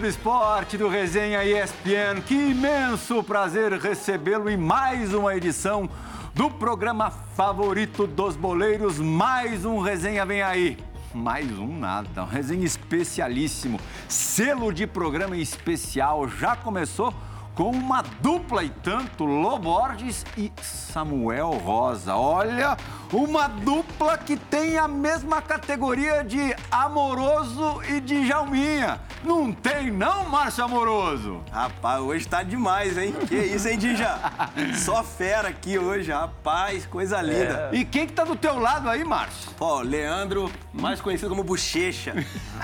do esporte do Resenha ESPN. Que imenso prazer recebê-lo em mais uma edição do programa favorito dos boleiros. Mais um Resenha Vem Aí. Mais um nada, um resenha especialíssimo, selo de programa especial. Já começou com uma dupla e tanto, Loborges e Samuel Rosa. Olha, uma dupla que tem a mesma categoria de Amoroso e de Jalminha. Não tem não, Márcio Amoroso? Rapaz, hoje tá demais, hein? Que isso, hein, Dija? Só fera aqui hoje, rapaz, coisa linda. É. E quem que tá do teu lado aí, Márcio? Pô, Leandro, mais conhecido como Bochecha.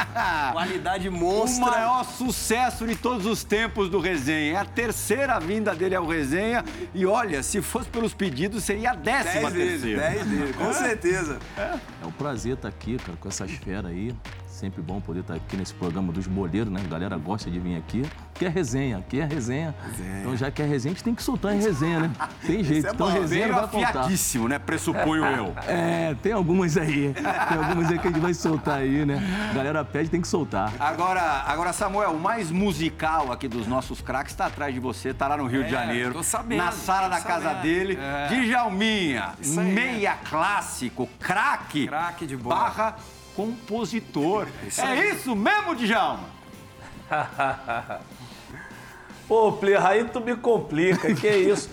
Qualidade monstra. O maior sucesso de todos os tempos do Resenha. É a terceira vinda dele ao Resenha. E olha, se fosse pelos pedidos, seria a décima dez vezes, terceira. Dez com certeza. É. é um prazer estar aqui, cara, com essas feras aí sempre bom poder estar aqui nesse programa dos boleiros, né? A galera gosta de vir aqui. Que é resenha, aqui é resenha. resenha. Então, já que é resenha, a gente tem que soltar em resenha, né? Tem jeito. É então, bom. resenha vai afiadíssimo, né? Pressuponho eu. É, tem algumas aí. Tem algumas aí que a gente vai soltar aí, né? A galera pede, tem que soltar. Agora, agora Samuel, o mais musical aqui dos nossos craques está atrás de você, está lá no Rio é, de Janeiro. Tô sabendo. Na sala da sabendo. casa dele. É. Djalminha, meia clássico, craque. Craque de bola. Barra compositor. É isso mesmo, Djalma? Pô, Plirra, aí tu me complica, que isso.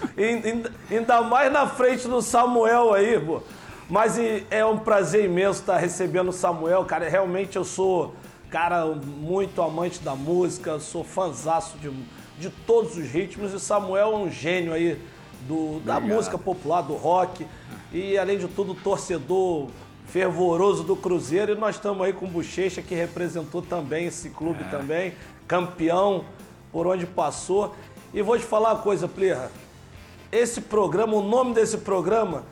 Ainda mais na frente do Samuel aí, pô. Mas é um prazer imenso estar recebendo o Samuel, cara. Realmente eu sou, cara, muito amante da música, sou fanzaço de, de todos os ritmos. E Samuel é um gênio aí do, da música popular, do rock. E, além de tudo, torcedor fervoroso do Cruzeiro e nós estamos aí com o Bochecha que representou também esse clube é. também, campeão por onde passou. E vou te falar uma coisa, Plirra. Esse programa, o nome desse programa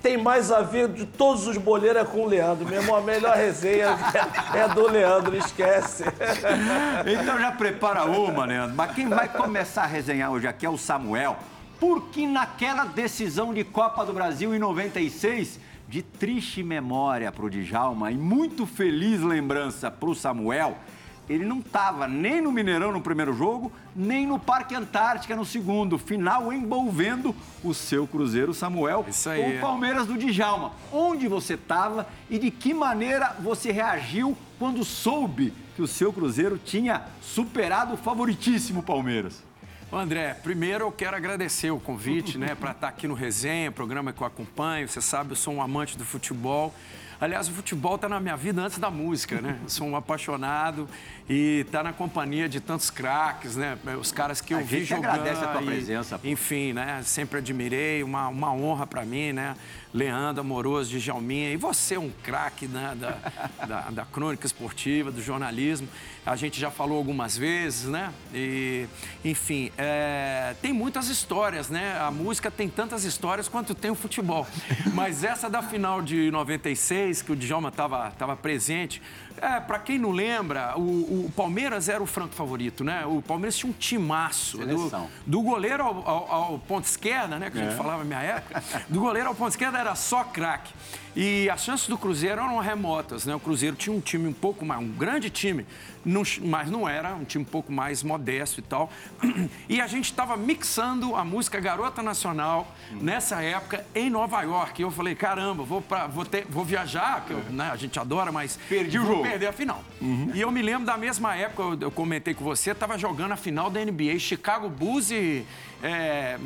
tem mais a ver de todos os boleiros é com o Leandro. Mesmo a melhor resenha é do Leandro, esquece. Então já prepara uma, Leandro. Mas quem vai começar a resenhar hoje aqui é o Samuel, porque naquela decisão de Copa do Brasil em 96 de triste memória para o Djalma e muito feliz lembrança para o Samuel, ele não estava nem no Mineirão no primeiro jogo, nem no Parque Antártica no segundo, final envolvendo o seu Cruzeiro Samuel Isso aí, com o Palmeiras do Djalma. Onde você estava e de que maneira você reagiu quando soube que o seu Cruzeiro tinha superado o favoritíssimo Palmeiras? André, primeiro eu quero agradecer o convite, né, para estar aqui no Resenha, programa que eu acompanho. Você sabe, eu sou um amante do futebol. Aliás, o futebol está na minha vida antes da música, né? sou um apaixonado e está na companhia de tantos craques, né? Os caras que eu a vi gente jogando. agradece a tua presença. Pô. Enfim, né? Sempre admirei, uma, uma honra para mim, né? Leandro Amoroso de Jalminha. E você, um craque né? da, da, da crônica esportiva, do jornalismo. A gente já falou algumas vezes, né? E, enfim, é, tem muitas histórias, né? A música tem tantas histórias quanto tem o futebol. Mas essa da final de 96, que o Djalma estava tava presente, é, para quem não lembra, o, o, Palmeiras era o franco favorito, né? O Palmeiras tinha um timaço. Do, do, goleiro ao, ao, ao ponto esquerda, né? Que a gente é. falava na minha época. Do goleiro ao ponto esquerda era só craque. E as chances do Cruzeiro eram remotas, né? O Cruzeiro tinha um time um pouco mais, um grande time, mas não era, um time um pouco mais modesto e tal. E a gente estava mixando a música Garota Nacional nessa época em Nova York. E eu falei, caramba, vou, pra, vou, ter, vou viajar, que eu, né, a gente adora, mas perdi o jogo. perder a final. Uhum. E eu me lembro da mesma época, eu, eu comentei com você, estava jogando a final da NBA, Chicago Bulls e é,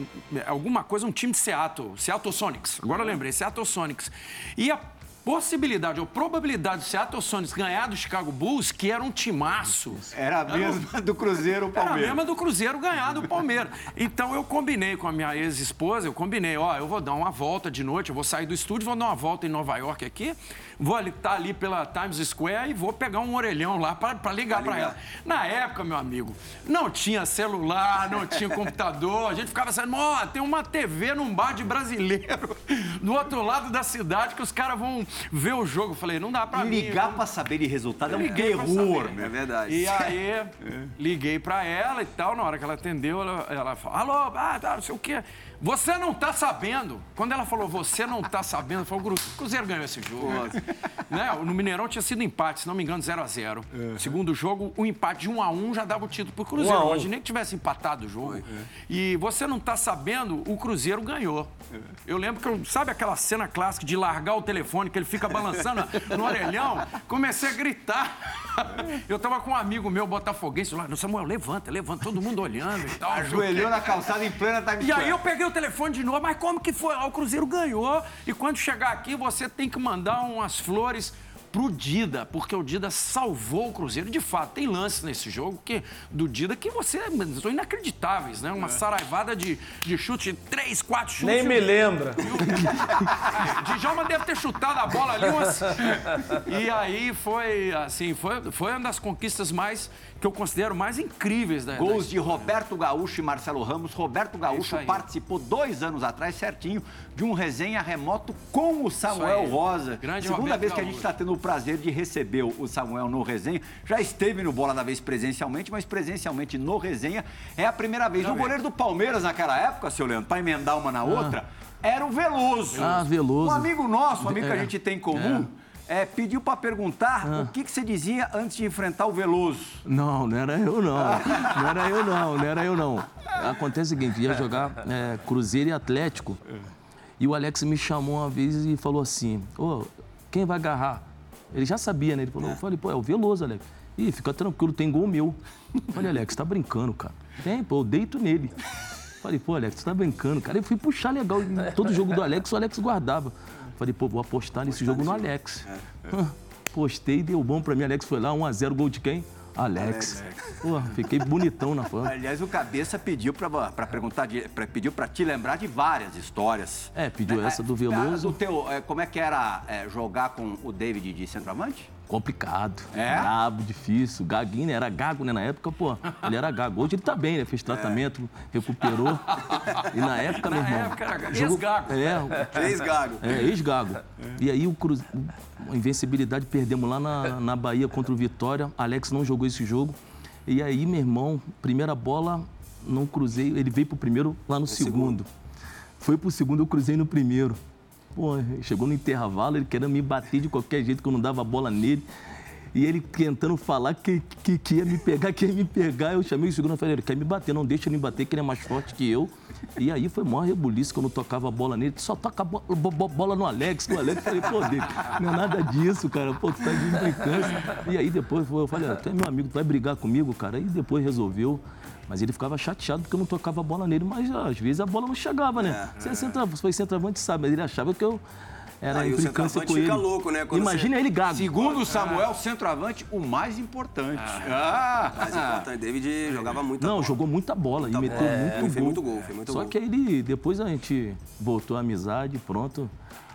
alguma coisa, um time de Seattle, Seattle Sonics. Agora eu lembrei, Seattle Sonics. E a possibilidade ou probabilidade do Seattle Sonics ganhar do Chicago Bulls, que era um timaço. Era a mesma do Cruzeiro Era a Palmeiras. mesma do Cruzeiro ganhar do Palmeiras. Então eu combinei com a minha ex-esposa, eu combinei, ó, eu vou dar uma volta de noite, eu vou sair do estúdio, vou dar uma volta em Nova York aqui, vou ali, tá ali pela Times Square e vou pegar um orelhão lá pra ligar pra ela. Na época, meu amigo, não tinha celular, não tinha computador, a gente ficava saindo, ó, tem uma TV num bar de brasileiro do outro lado da cidade que os caras vão ver o jogo. Falei, não dá pra mim. Ligar pra saber de resultado é um terror, né? É verdade. E aí, liguei pra ela e tal, na hora que ela atendeu, ela, ela falou, alô, ah, tá, não sei o quê. Você não tá sabendo. Quando ela falou, você não tá sabendo, eu falei, o Cruzeiro ganhou esse jogo. né? No Mineirão tinha sido empate, se não me engano, 0 a 0 Segundo jogo, o empate de 1 a 1 já dava o título pro Cruzeiro. Um a um. Imaginei que tivesse empatado o jogo. E você não tá sabendo, o Cruzeiro ganhou. Eu lembro que, eu- sabe aquela cena clássica de largar o telefone, que ele fica balançando no orelhão? Comecei a gritar. Eu tava com um amigo meu, botafoguense, lá, Samuel, levanta, levanta, todo mundo olhando e tal. Ajoelhou na calçada em plena Times E aí eu peguei o telefone de novo, mas como que foi? Ah, O Cruzeiro ganhou. E quando chegar aqui, você tem que mandar umas flores pro Dida, porque o Dida salvou o Cruzeiro. De fato, tem lances nesse jogo que, do Dida que você são inacreditáveis, né? Uma saraivada de, de chute, de três, quatro chutes. Nem me lembra. Djalma deve ter chutado a bola ali umas... E aí foi, assim, foi, foi uma das conquistas mais, que eu considero mais incríveis da Gols da- de Roberto Gaúcho e Marcelo Ramos. Roberto Gaúcho isso aí. participou dois anos atrás, certinho, de um resenha remoto com o Samuel. Rosa. Grande Segunda Roberto vez que a gente Gaúcho. está tendo o prazer de receber o Samuel no resenha. Já esteve no Bola da Vez presencialmente, mas presencialmente no resenha é a primeira vez. O goleiro do Palmeiras naquela época, seu Leandro, para emendar uma na outra, era o Veloso. Ah, Veloso. Um amigo nosso, um amigo que a É, gente tem em comum. é, pediu para perguntar Ah. o que, que você dizia antes de enfrentar o Veloso. Não, não era eu não. Não era eu não, não era eu não. Acontece o seguinte, ia jogar é, Cruzeiro e Atlético. E o Alex me chamou uma vez e falou assim, ô, quem vai agarrar? Ele já sabia, né? Ele falou, eu falei, pô, é o Veloso, Alex. Ih, fica tranquilo, tem gol meu. Eu Falei, Alex, tá brincando, cara. Tem, pô, eu deito nele. Falei, pô, Alex, você tá brincando, cara. Eu fui puxar legal. Todo jogo do Alex, o Alex guardava. Falei, pô, vou apostar nesse jogo no Alex. Hã, Postei, deu bom pra mim. Alex foi lá, 1x0, gol de quem? Alex. Pô, fiquei bonitão na fã. Aliás, o Cabeça pediu para perguntar, de, pra, pediu para te lembrar de várias histórias. É, pediu essa do Ah, Veloso. do teu, é, como é que era é, jogar com o David de centroavante? Complicado. É? Brabo, difícil. Gaguinho, né? Era gago, né? Na época, pô, ele era gago. Hoje ele tá bem, né? Fez tratamento, recuperou. E na época, meu Na irmão. época era jogou- ex-gago. É, Três gago. é, ex-gago. E aí o Cruze... a invencibilidade perdemos lá na, na Bahia contra o Vitória. Alex não jogou esse jogo. E aí, meu irmão, primeira bola, não cruzei. Ele veio pro primeiro lá no segundo. Foi pro segundo, eu cruzei no primeiro. Pô, chegou no intervalo, ele querendo me bater de qualquer jeito, que eu não dava bola nele. E ele tentando falar que, que, que ia me pegar, que ia me pegar. Eu chamei o segundo e falei, ele quer me bater, não deixa ele me bater, que ele é mais forte que eu. E aí foi maior rebuliço não tocava a bola nele. Só toca a bo- bo- bo- bola no Alex, o Alex. Eu falei, pô, dele, não é nada disso, cara. Pô, tu tá de implicância. E aí depois eu falei, tu é meu amigo, tu vai brigar comigo, cara? Aí depois resolveu. Mas ele ficava chateado porque eu não tocava a bola nele, mas às vezes a bola não chegava, né? Você é centra- foi centroavante, sabe? Mas ele achava que eu era Ah, o implicância centroavante com ele. fica louco, né, quando Imagina ele gago. Segundo o Samuel, centroavante, o mais importante. Ah, Mas importante, David jogava muito. Não, jogou muita bola e meteu muito Ele gol. fez muito gol, fez muito Só gol. que ele, depois a gente voltou à amizade, pronto.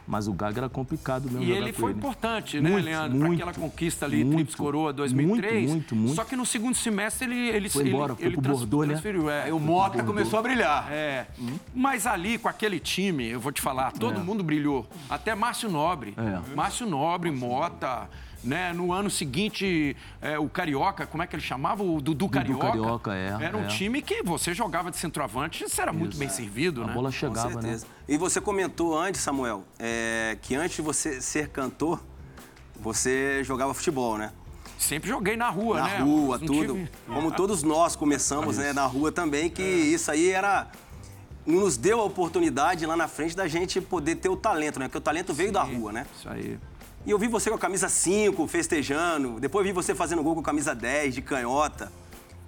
Mas o Gago era complicado mesmo E ele foi ele. importante, né, Muito, Leandro? Muito, aquela conquista ali, muito, Trips Coroa 2003. muito, muito. Só que no segundo semestre ele, ele, Foi ele, embora, foi ele pro trans- Bordeaux, né? transferiu. É, Aí o Mota começou a brilhar. É, mas ali com aquele time, eu vou te falar, todo mundo brilhou. Até Márcio Nobre. É. Márcio Nobre, Mota. Né? No ano seguinte, é, o Carioca, como é que ele chamava? O Dudu Carioca. Carioca, é, Era um é. time que você jogava de centroavante, você era muito bem servido, A né? bola Com chegava, né? certeza. E você comentou antes, Samuel, é, que antes de você ser cantor, você jogava futebol, né? Sempre joguei na rua, na né? rua, Não tudo. tive- Como todos nós começamos né, na rua também, que isso aí era. Nos deu a oportunidade lá na frente da gente poder ter o talento, né? Porque o talento veio da rua, né? Isso aí. E eu vi você com a camisa 5, festejando. Depois vi você fazendo gol com a camisa 10, de canhota.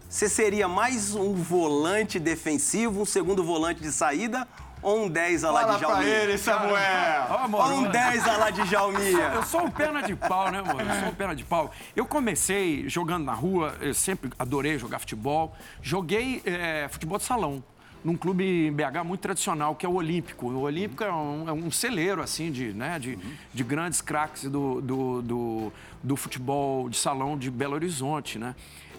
Você seria mais um volante defensivo, um segundo volante de saída? ou um 10 a lá Fala de pra Jalminha? ele, Samuel. Amor, Ou um 10 a lá de Jalminha? Eu sou um perna de pau, né, amor? Eu sou um perna de pau. Eu comecei jogando na rua, eu sempre adorei jogar futebol. Joguei eh, futebol de salão num clube em BH muito tradicional, que é o Olímpico. O Olímpico é um, é um celeiro, assim, de, né, de, de grandes craques do, do, do, do futebol de salão de Belo Horizonte, né?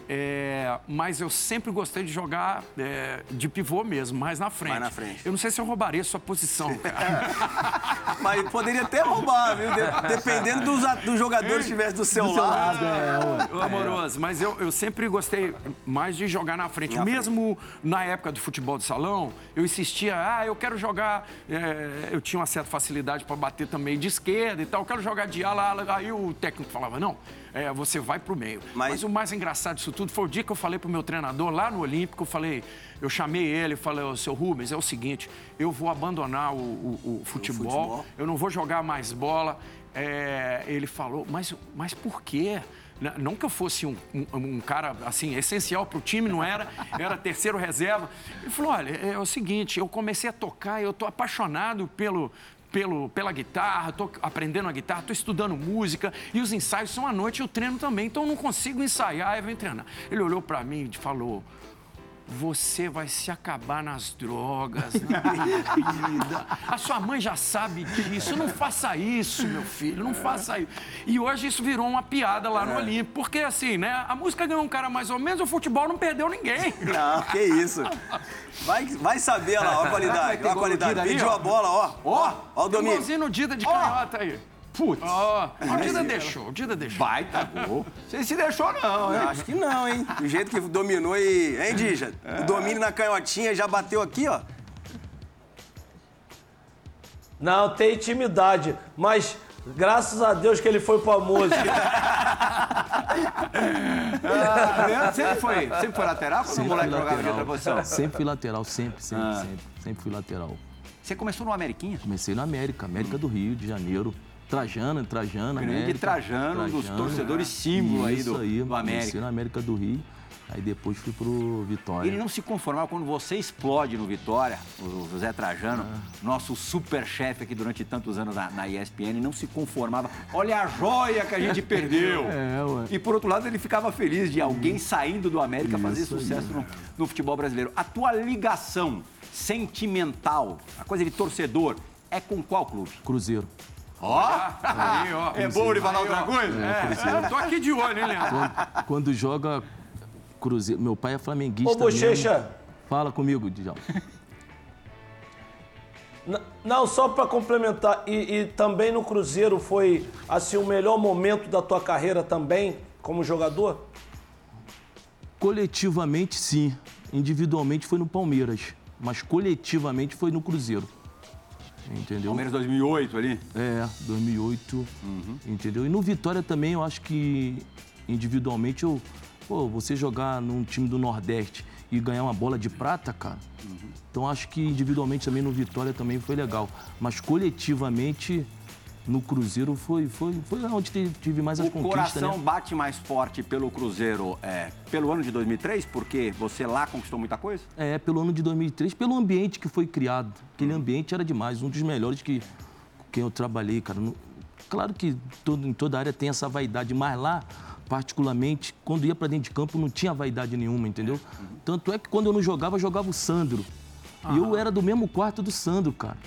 É, mas eu sempre gostei de jogar é, de pivô mesmo, mais na frente. Mais na frente. Eu não sei se eu roubaria sua posição, cara. Mas poderia até roubar, viu? De- Dependendo dos, dos jogadores que estivessem do seu lado. Ô, amoroso, mas eu, eu sempre gostei mais de jogar na frente. Na Mesmo na época do futebol de salão, eu insistia, ah, eu quero jogar. é, eu tinha uma certa facilidade para bater também de esquerda e tal, eu quero jogar de ala, ala. Aí o técnico falava, não. É, você vai pro meio. Mas- Mas... o mais engraçado disso tudo foi o dia que eu falei pro meu treinador lá no Olímpico, eu falei, eu chamei ele falei, ô seu Rubens, é o seguinte, eu vou abandonar o, o- o futebol, futebol. eu não vou jogar mais bola. É, ele falou, mas, mas por quê? N- Não que eu fosse um, um- um cara, assim, essencial para o time, não era. Era terceiro reserva. Ele falou, olha, é, é o seguinte, eu comecei a tocar, eu tô apaixonado pelo... Pelo, pela guitarra, tô aprendendo a guitarra, tô estudando música e os ensaios são à noite e eu treino também, então não consigo ensaiar, eu venho treinar. Ele olhou para mim e falou: você vai se acabar nas drogas, na bebida. A sua mãe já sabe disso. Não faça isso, meu filho, não faça isso. E hoje isso virou uma piada lá no Olímpico. Porque assim, né? A música ganhou um cara mais ou menos, o futebol não perdeu ninguém. Não, que isso. Vai, vai saber lá, ó a qualidade. Ó a qualidade. Pediu a bola, ó. Ó, ó o domínio. No Dida de canhota aí. Putz. Ó, o Dida deixou, o Dida deixou. Baita gol. Você se deixou não, hein? Acho que não, hein? Do jeito que dominou e. Hein, Dija? O domínio na canhotinha já bateu aqui, ó. Não, tem intimidade, mas graças a Deus que ele foi pra música. Ah, Leandro sempre foi, sempre foi lateral quando o Sempre moleque fui jogava de outra lateral. posição? Sempre fui lateral, sempre, sempre, Ah. sempre. Sempre fui lateral. Você começou no Ameriquinha? Comecei na América, América do Rio de Janeiro. Trajano, Trajano, Grande América. Trajano, um dos torcedores símbolo aí do- aí, do América. Na América do Rio, aí depois fui pro Vitória. Ele não se conformava quando você explode no Vitória, o José Trajano, Ah. nosso super chefe aqui durante tantos anos na, na ESPN, não se conformava. Olha a joia que a gente perdeu. É, ué. E por outro lado, ele ficava feliz de alguém saindo do América fazer Isso aí. sucesso no, no futebol brasileiro. A tua ligação sentimental, a coisa de torcedor, é com qual clube? Cruzeiro. Ó! Aí, ó. É bom falar outra coisa? É, eu tô aqui de olho, hein, Leandro? Quando, quando joga Cruzeiro. Meu pai é flamenguista. Ô, Bochecha. Fala comigo, Djalma. Não, só pra complementar, e, e também no Cruzeiro foi assim o melhor momento da tua carreira também como jogador? Coletivamente, sim. Individualmente foi no Palmeiras. Mas coletivamente foi no Cruzeiro. Entendeu? Palmeiras 2008 ali. É, 2008. Entendeu? E no Vitória também, eu acho que individualmente eu. Pô, você jogar num time do Nordeste e ganhar uma bola de prata, cara. Então acho que individualmente também no Vitória também foi legal. Mas coletivamente no Cruzeiro foi, foi, foi onde tive mais as O conquistas, coração né? bate mais forte pelo Cruzeiro é, pelo ano de 2003, porque você lá conquistou muita coisa? É, pelo ano de 2003, pelo ambiente que foi criado. Aquele ambiente era demais, um dos melhores que, que eu trabalhei, cara. Claro que todo, em toda área tem essa vaidade, mas lá, particularmente, quando ia pra dentro de campo, não tinha vaidade nenhuma, entendeu? Tanto é que quando eu não jogava, eu jogava o Sandro. E eu era do mesmo quarto do Sandro, cara.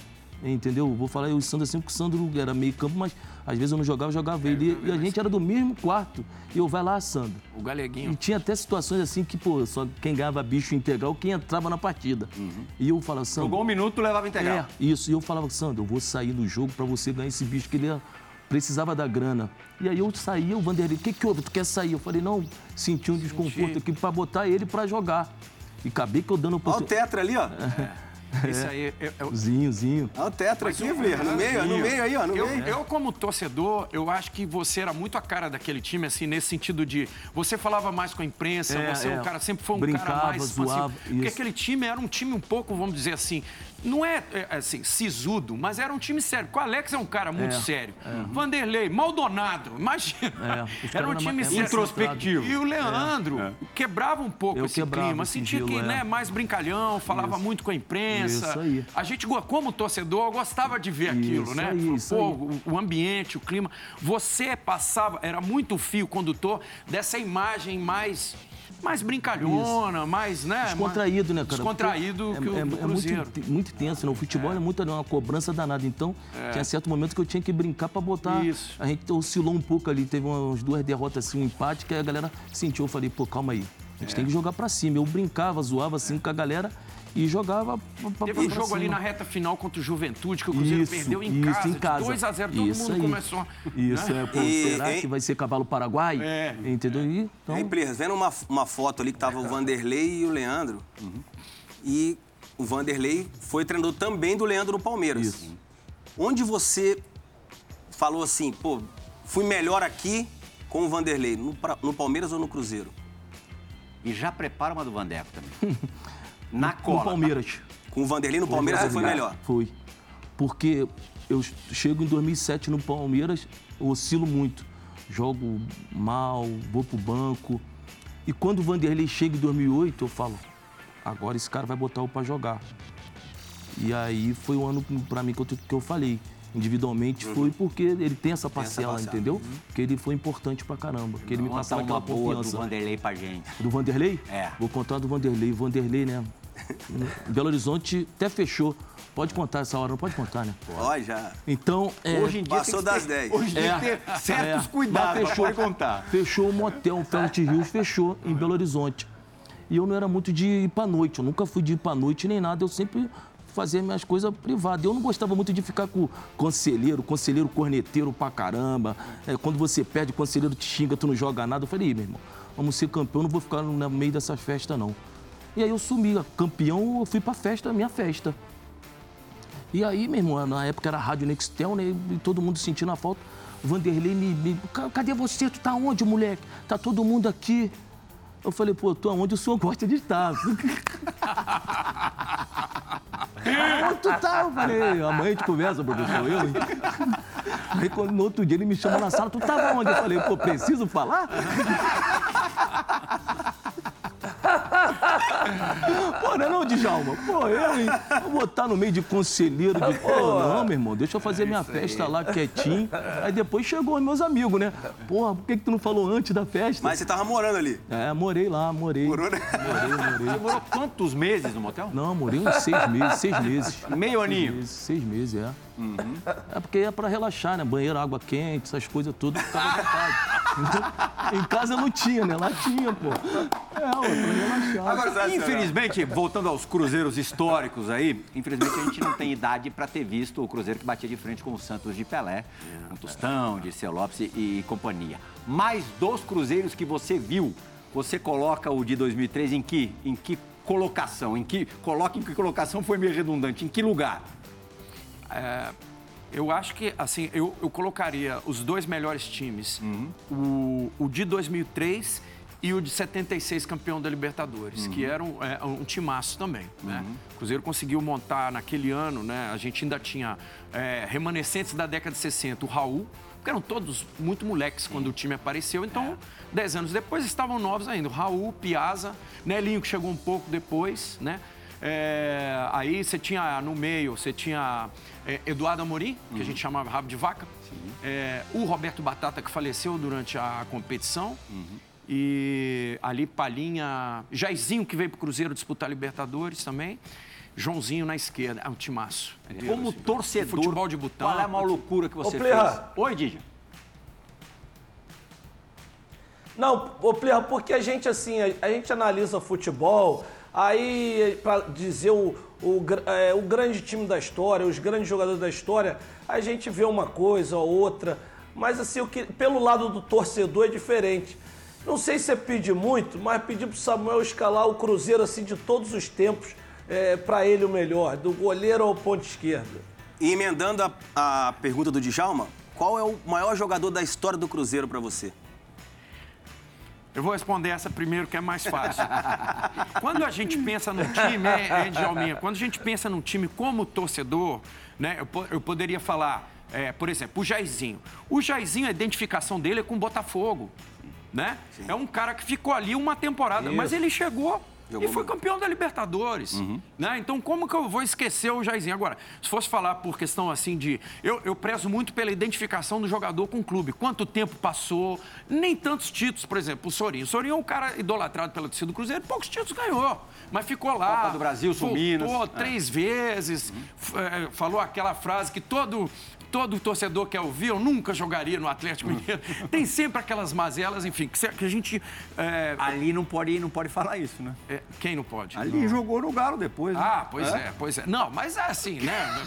Entendeu? Vou falar eu e o Sandro assim, porque o Sandro era meio campo, mas às vezes eu não jogava, eu jogava ele. E a gente era do mesmo quarto. E eu, vai lá, Sandro. O E Galeguinho. tinha até situações assim que, pô, só quem ganhava bicho integral, quem entrava na partida. E eu falava, Sandro. Jogou um minuto, levava integral. É, isso. E eu falava, Sandro, eu vou sair do jogo pra você ganhar esse bicho, que ele ia- precisava da grana. E aí eu saía, o Vanderlei, o que que houve? Tu quer sair? Eu falei, não, senti um desconforto aqui pra botar ele pra jogar. E acabei que eu dando Ó o oportunidade. tetra ali, ó. Isso aí. Eu, eu, Zinho, zinho. Ó o tetra aqui, Vler. No meio, no meio aí, ó. No Eu, meio. eu, como torcedor, eu acho que você era muito a cara daquele time, assim, nesse sentido de. Você falava mais com a imprensa, É, você é. um cara sempre foi um Brincava, cara mais. zoava, Porque isso. aquele time era um time um pouco, vamos dizer assim, não é, é, assim, sisudo, mas era um time sério. Porque o Alex é um cara muito sério. Vanderlei, Maldonado, imagina. É, era um time é sério. Introspectivo. E o Leandro quebrava um pouco Eu esse clima. esse Sentia que, é. né, mais brincalhão, falava muito com a imprensa. Isso aí. A gente, como torcedor, gostava de ver aquilo, Isso né? aí, isso Pô, aí. o- ambiente, o clima. Você passava, era muito fio condutor dessa imagem mais. Mais brincalhona, mais, né? Descontraído, né, cara? Descontraído Porque que o é, é muito, muito tenso, né? O futebol é, muito uma cobrança danada. Então, tinha certo momento que eu tinha que brincar pra botar. Isso. A gente oscilou um pouco ali, teve umas duas derrotas, assim, um empate, que a galera sentiu. Eu falei, pô, calma aí. A gente tem que jogar pra cima. Eu brincava, zoava assim com a galera e jogava pra, pra, Teve um pra jogo ali cima. na reta final contra o Juventude, que o Cruzeiro Isso, perdeu em isso, casa. em casa. 2 a 0 todo Isso mundo aí. começou. Isso, né? é, pô, E- será e- que vai ser cavalo paraguai? É. Entendeu? E, então, Hein, Plirras, vendo uma, uma foto ali que tava o Vanderlei e o Leandro. E o Vanderlei foi treinador também do Leandro no Palmeiras. Isso. Onde você falou assim, pô, fui melhor aqui com o Vanderlei, no, no Palmeiras ou no Cruzeiro? E já prepara uma do Vandeco também. Na no cola. Palmeiras. Com o Vanderlei no Palmeiras você foi melhor. Foi. Porque eu chego em 2007 no Palmeiras, eu oscilo muito. Jogo mal, vou pro banco. E quando o Vanderlei chega em 2008, eu falo, agora esse cara vai botar o pra jogar. E aí foi o ano pra mim que eu, que eu falei. Individualmente foi porque ele tem essa parcela, parcela. entendeu? Que ele foi importante pra caramba. Que ele me passava uma aquela boa do confiança. Vanderlei pra gente. Do Vanderlei? É. Vou contar do Vanderlei. Vanderlei, né? Belo Horizonte até fechou. Pode contar essa hora, não pode contar, né? Ó, já. Então, é, Hoje em dia Passou das ter- 10. Hoje em dia É, tem ter certos é, cuidados mas pra contar. Fechou o motel, o Felite Rios fechou em Belo Horizonte. E eu não era muito de ir pra noite, eu nunca fui de ir pra noite nem nada, eu sempre fazia minhas coisas privadas. Eu não gostava muito de ficar com o conselheiro, conselheiro corneteiro pra caramba. É, quando você perde, o conselheiro te xinga, tu não joga nada. Eu falei, "Ih, meu irmão, vamos ser campeão, não vou ficar no meio dessas festas, não. E aí eu sumi, campeão, eu fui pra festa, minha festa. E aí, meu irmão, na época era Rádio Nextel, né? E todo mundo sentindo a falta. Vanderlei me, me. "Ca- Cadê você? Tu tá onde, moleque? Tá todo mundo aqui. Eu falei, pô, tô aonde o senhor gosta de estar. Onde tu tá? Eu falei, amanhã a gente conversa, professor. Eu, hein? Aí quando, no outro dia ele me chama na sala, tu tava onde? Eu falei, pô, preciso falar? Pô, não é não, Djalma? Pô, eu, hein? Vou botar no meio de conselheiro de. Pô, não, meu irmão, deixa eu fazer minha festa lá quietinho. Aí depois chegou os meus amigos, né? Porra, por que, que tu não falou antes da festa? Mas você tava morando ali. É, morei lá, morei. Morou, né? Morei, morei. Demorou quantos meses no motel? Não, morei uns seis meses, seis meses. Meio aninho. Seis meses, seis meses, é. É porque é pra relaxar, né? Banheiro, água quente, essas coisas tudo, ficava à vontade. em casa não tinha, né? Lá tinha, pô. É, ó, pra relaxar. Agora, Infelizmente, voltando aos cruzeiros históricos aí, infelizmente a gente não tem idade para ter visto o Cruzeiro que batia de frente com o Santos de Pelé, com Tostão, de Lopes e companhia. Mas dos cruzeiros que você viu, você coloca o de 2003 em que, em que colocação? Em que coloca em que colocação foi meio redundante? Em que lugar? Eu acho que, assim, eu, eu colocaria os dois melhores times. O, o de 2003 e o de 76, campeão da Libertadores, que era um, é, um timaço também, né? O Cruzeiro conseguiu montar naquele ano, né? A gente ainda tinha é, remanescentes da década de 60, o Raul, que eram todos muito moleques quando o time apareceu. Então, dez anos depois, estavam novos ainda. O Raul, Piazza, Nelinho, que chegou um pouco depois, né? É, aí você tinha no meio, você tinha é, Eduardo Amorim, que a gente chamava rabo de vaca. É, o Roberto Batata, que faleceu durante a competição. E ali Palhinha, Jairzinho, que veio pro Cruzeiro disputar Libertadores também. Joãozinho na esquerda. É um timaço. Como torcedor, Futebol de botão. qual é a maior loucura que você Ô, fez? Oi, Dija. Não, ô Plirra, porque a gente assim, a, a gente analisa futebol, aí para dizer o, o, é, o grande time da história, os grandes jogadores da história, a gente vê uma coisa ou outra, mas assim, o que, pelo lado do torcedor é diferente. Não sei se é pedir muito, mas pedir pro Samuel escalar o Cruzeiro assim de todos os tempos, é, para ele o melhor, do goleiro ao ponto esquerdo. E emendando a, a pergunta do Djalma, qual é o maior jogador da história do Cruzeiro pra você? Eu vou responder essa primeiro, que é mais fácil. Quando a gente pensa num time, é, é Djalminha, quando a gente pensa num time como torcedor, né, eu, eu poderia falar, é, por exemplo, o Jairzinho. O Jairzinho, a identificação dele é com o Botafogo, né? É um cara que ficou ali uma temporada, mas ele chegou Jogou e foi campeão da Libertadores. Né? Então, como que eu vou esquecer o Jairzinho? Agora, se fosse falar por questão assim de. Eu, eu prezo muito pela identificação do jogador com o clube. Quanto tempo passou, nem tantos títulos, por exemplo, o Sorinho. O Sorinho é um cara idolatrado pela torcida do Cruzeiro, poucos títulos ganhou. Mas ficou lá. Copa do Brasil, Sul voltou. É. três vezes, eh, falou aquela frase que todo. Todo torcedor quer ouvir, eu nunca jogaria no Atlético Mineiro. Tem sempre aquelas mazelas, enfim, que a gente. eh, Ali não pode, não pode falar isso, né? eh, quem não pode? Ali jogou no Galo depois, né? Ah, pois é. pois é. Não, mas é assim, né?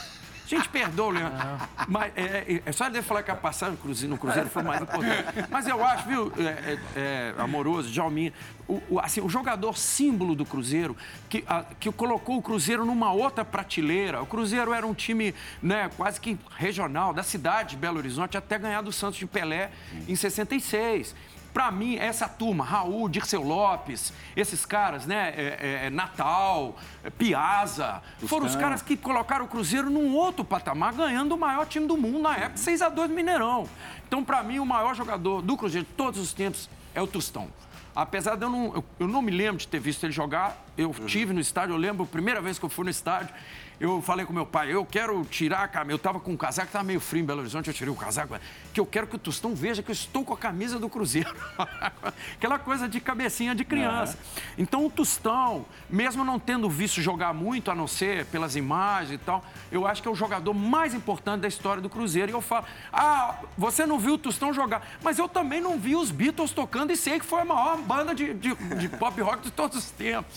Gente perdoa o Leandro. Mas é, é, é só ele falar que a passagem no Cruzeiro, foi mais importante. Mas eu acho, viu, é, é, é, amoroso, Djalminha, o, o, assim, o jogador símbolo do Cruzeiro, que, a- que colocou o Cruzeiro numa outra prateleira. O Cruzeiro era um time né, quase que regional, da cidade de Belo Horizonte, até ganhar do Santos de Pelé em 66. Pra mim, essa turma, Raul, Dirceu Lopes, esses caras, né? é, é, Natal, é, Piazza, foram os caras que colocaram o Cruzeiro num outro patamar, ganhando o maior time do mundo na época, 6x2 Mineirão. Então, pra mim, o maior jogador do Cruzeiro de todos os tempos é o Tostão. Apesar de eu não, eu, eu não me lembro de ter visto ele jogar, eu tive no estádio, eu lembro a primeira vez que eu fui no estádio, eu falei com meu pai, eu quero tirar a camisa, eu tava com um casaco, tava meio frio em Belo Horizonte, eu tirei o casaco, que eu quero que o Tostão veja que eu estou com a camisa do Cruzeiro. Aquela coisa de cabecinha de criança. Então o Tostão, mesmo não tendo visto jogar muito, a não ser pelas imagens e tal, eu acho que é o jogador mais importante da história do Cruzeiro. E eu falo, ah, você não viu o Tostão jogar, mas eu também não vi os Beatles tocando e sei que foi a maior banda de, de- de pop rock de todos os tempos.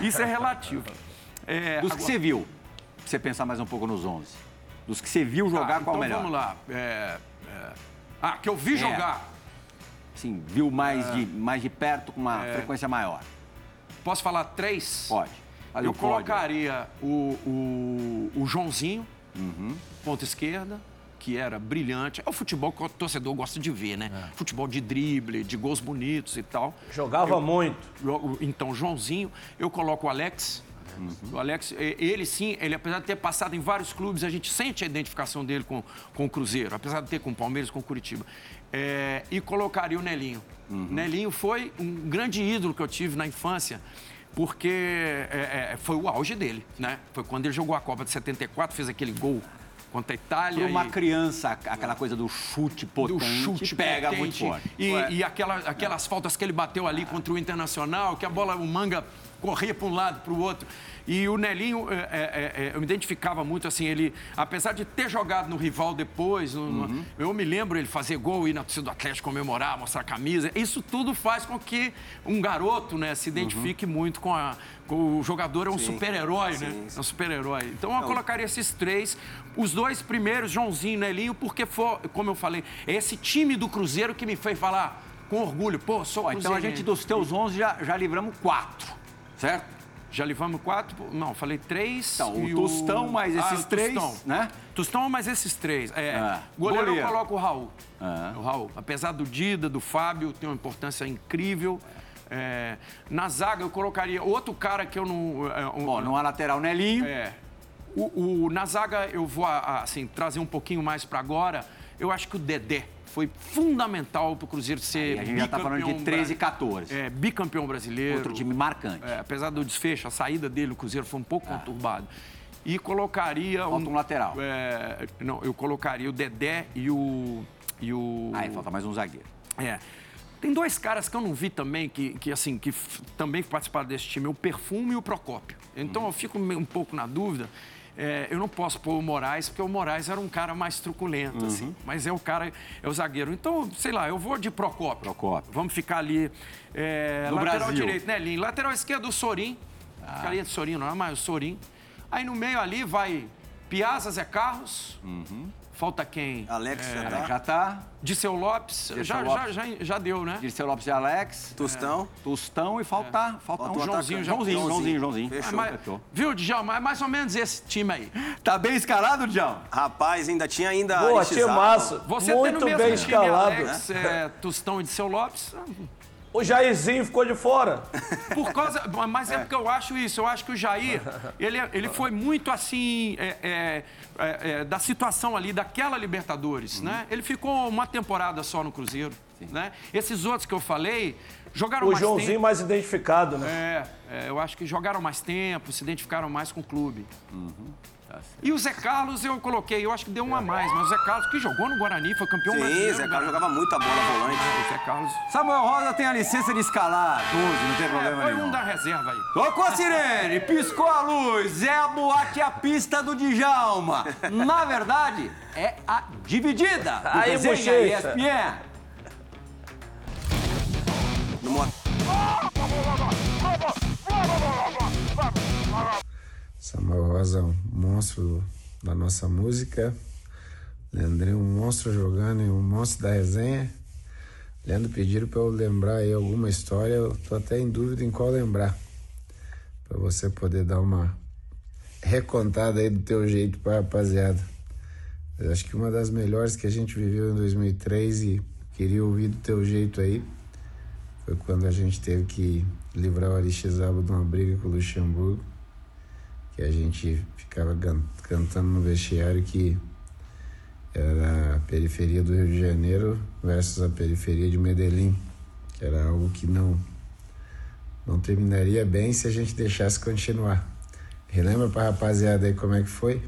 Isso é relativo. É, Dos que agora- você viu, pra você pensar mais um pouco nos 11. Dos que você viu jogar, Ah, qual então o melhor? vamos lá. É, é, Ah, que eu vi jogar. Sim, viu mais, É. de, mais de perto, com uma frequência maior. Posso falar três? Pode. Eu colocaria o, o, o Joãozinho, Uhum. ponta esquerda, que era brilhante. É o futebol que o torcedor gosta de ver, né? Futebol de drible, de gols bonitos e tal. Jogava muito. Eu- Então, Joãozinho, eu coloco o Alex. O Alex, ele sim, ele apesar de ter passado em vários clubes, a gente sente a identificação dele com, com o Cruzeiro, apesar de ter com o Palmeiras, com o Curitiba. Eh, e colocaria o Nelinho. Nelinho foi um grande ídolo que eu tive na infância, porque eh, eh, foi o auge dele, né? Foi quando ele jogou a Copa de 74, fez aquele gol contra a Itália. Para uma e- criança, aquela coisa do chute potente, do chute pega potente. muito forte. E, e aquela- aquelas faltas que ele bateu ali contra o Internacional, que a bola, o Manga corria para um lado, para o outro. E o Nelinho, é, é, é, eu me identificava muito assim, ele, apesar de ter jogado no rival depois, no- Uhum. eu me lembro ele fazer gol, ir na torcida do Atlético comemorar, mostrar a camisa. Isso tudo faz com que um garoto né, se identifique muito com a. com o jogador é um super-herói, né? Sim. É um super-herói. Então eu colocaria esses três. Os dois primeiros, Joãozinho e Nelinho, porque foi, como eu falei, é esse time do Cruzeiro que me fez falar com orgulho. Pô, sou Ó, então a gente, dos teus 11, já, já livramos quatro, certo? Já livramos quatro? Não, falei três. Então, o Tostão mais Ah, esses o três, Tostão. né? Tostão mais esses três. É. Ah, Goleiro, goleiro. eu coloco o Raul. Ah. O Raul. Apesar do Dida, do Fábio, tem uma importância incrível. É, na zaga eu colocaria outro cara que eu não. é, um- Bom, numa lateral, Nelinho. É. O, o- na zaga eu vou assim, trazer um pouquinho mais para agora. Eu acho que o Dedé foi fundamental para o Cruzeiro ser E a gente já tá falando de bicampeão 13 e bra- 14. É, bicampeão brasileiro. Outro time marcante. É, apesar do desfecho, a saída dele, o Cruzeiro foi um pouco conturbado. E colocaria. Falta um lateral. é, não, eu colocaria o Dedé e o. E o Aí falta mais um zagueiro. é. Tem dois caras que eu não vi também, que, que assim, que também participaram desse time, o Perfume e o Procópio. Então eu fico meio- um pouco na dúvida. É, eu não posso pôr o Moraes, porque o Moraes era um cara mais truculento, assim. Mas é o cara, é o zagueiro. Então, sei lá, eu vou de Procópio. Procópio. Vamos ficar ali. É, No lateral Brasil. direito, né, Linho? Lateral esquerdo, o Sorim. Ficaria de Sorim, não é mais o Sorim. Aí no meio ali vai Piazza, Zé Carlos. Falta quem? Alex já Aí tá. já tá. Disseu Lopes. Dirceu já, Lopes. Já, já, já deu, né? Dirceu Lopes e Alex. Tostão. Tostão e falta, falta Falta um Joãozinho, atacante. Joãozinho, Joãozinho, Joãozinho. Fechou. Ah, mas- fechou. viu, Djalma? É mais ou menos esse time aí. Tá bem escalado, Djalma? Rapaz, ainda tinha ainda. Boa, tinha massa. Você tem Muito no mesmo bem time escalado. Alex, é, Tostão e Disseu Lopes, O Jairzinho ficou de fora. Por causa. Mas é porque eu acho isso. Eu acho que o Jair, ele, ele foi muito assim. é, é, é, é, da situação ali, daquela Libertadores, né? Ele ficou uma temporada só no Cruzeiro. Né? Esses outros que eu falei jogaram O mais Joãozinho tempo. mais identificado, né? É, é, eu acho que jogaram mais tempo, se identificaram mais com o clube. Tá E o Zé Carlos eu coloquei, eu acho que deu um a mais, mas o Zé Carlos que jogou no Guarani, foi campeão Sim, brasileiro. Zé né? Carlos jogava muito a bola volante. O Zé Carlos Samuel Rosa tem a licença de escalar 12, não tem é, problema foi nenhum. um da reserva aí. Tocou a sirene, piscou a luz, é a boate a pista do Djalma. Na verdade, é a dividida do Aí, bochecha. ESPN. No mo- Samuel Rosa, um monstro da nossa música. Leandrinho, um monstro jogando e um monstro da resenha. Leandro pediram para eu lembrar aí alguma história, eu tô até em dúvida em qual lembrar. Para você poder dar uma recontada aí do teu jeito pra rapaziada. Eu acho que uma das melhores que a gente viveu em 2003 e queria ouvir do teu jeito aí foi quando a gente teve que livrar o Aristizábal de uma briga com o Luxemburgo que a gente ficava can- cantando no vestiário que era a periferia do Rio de Janeiro versus a periferia de Medellín, que era algo que não não terminaria bem se a gente deixasse continuar. Relembra pra rapaziada aí como é que foi?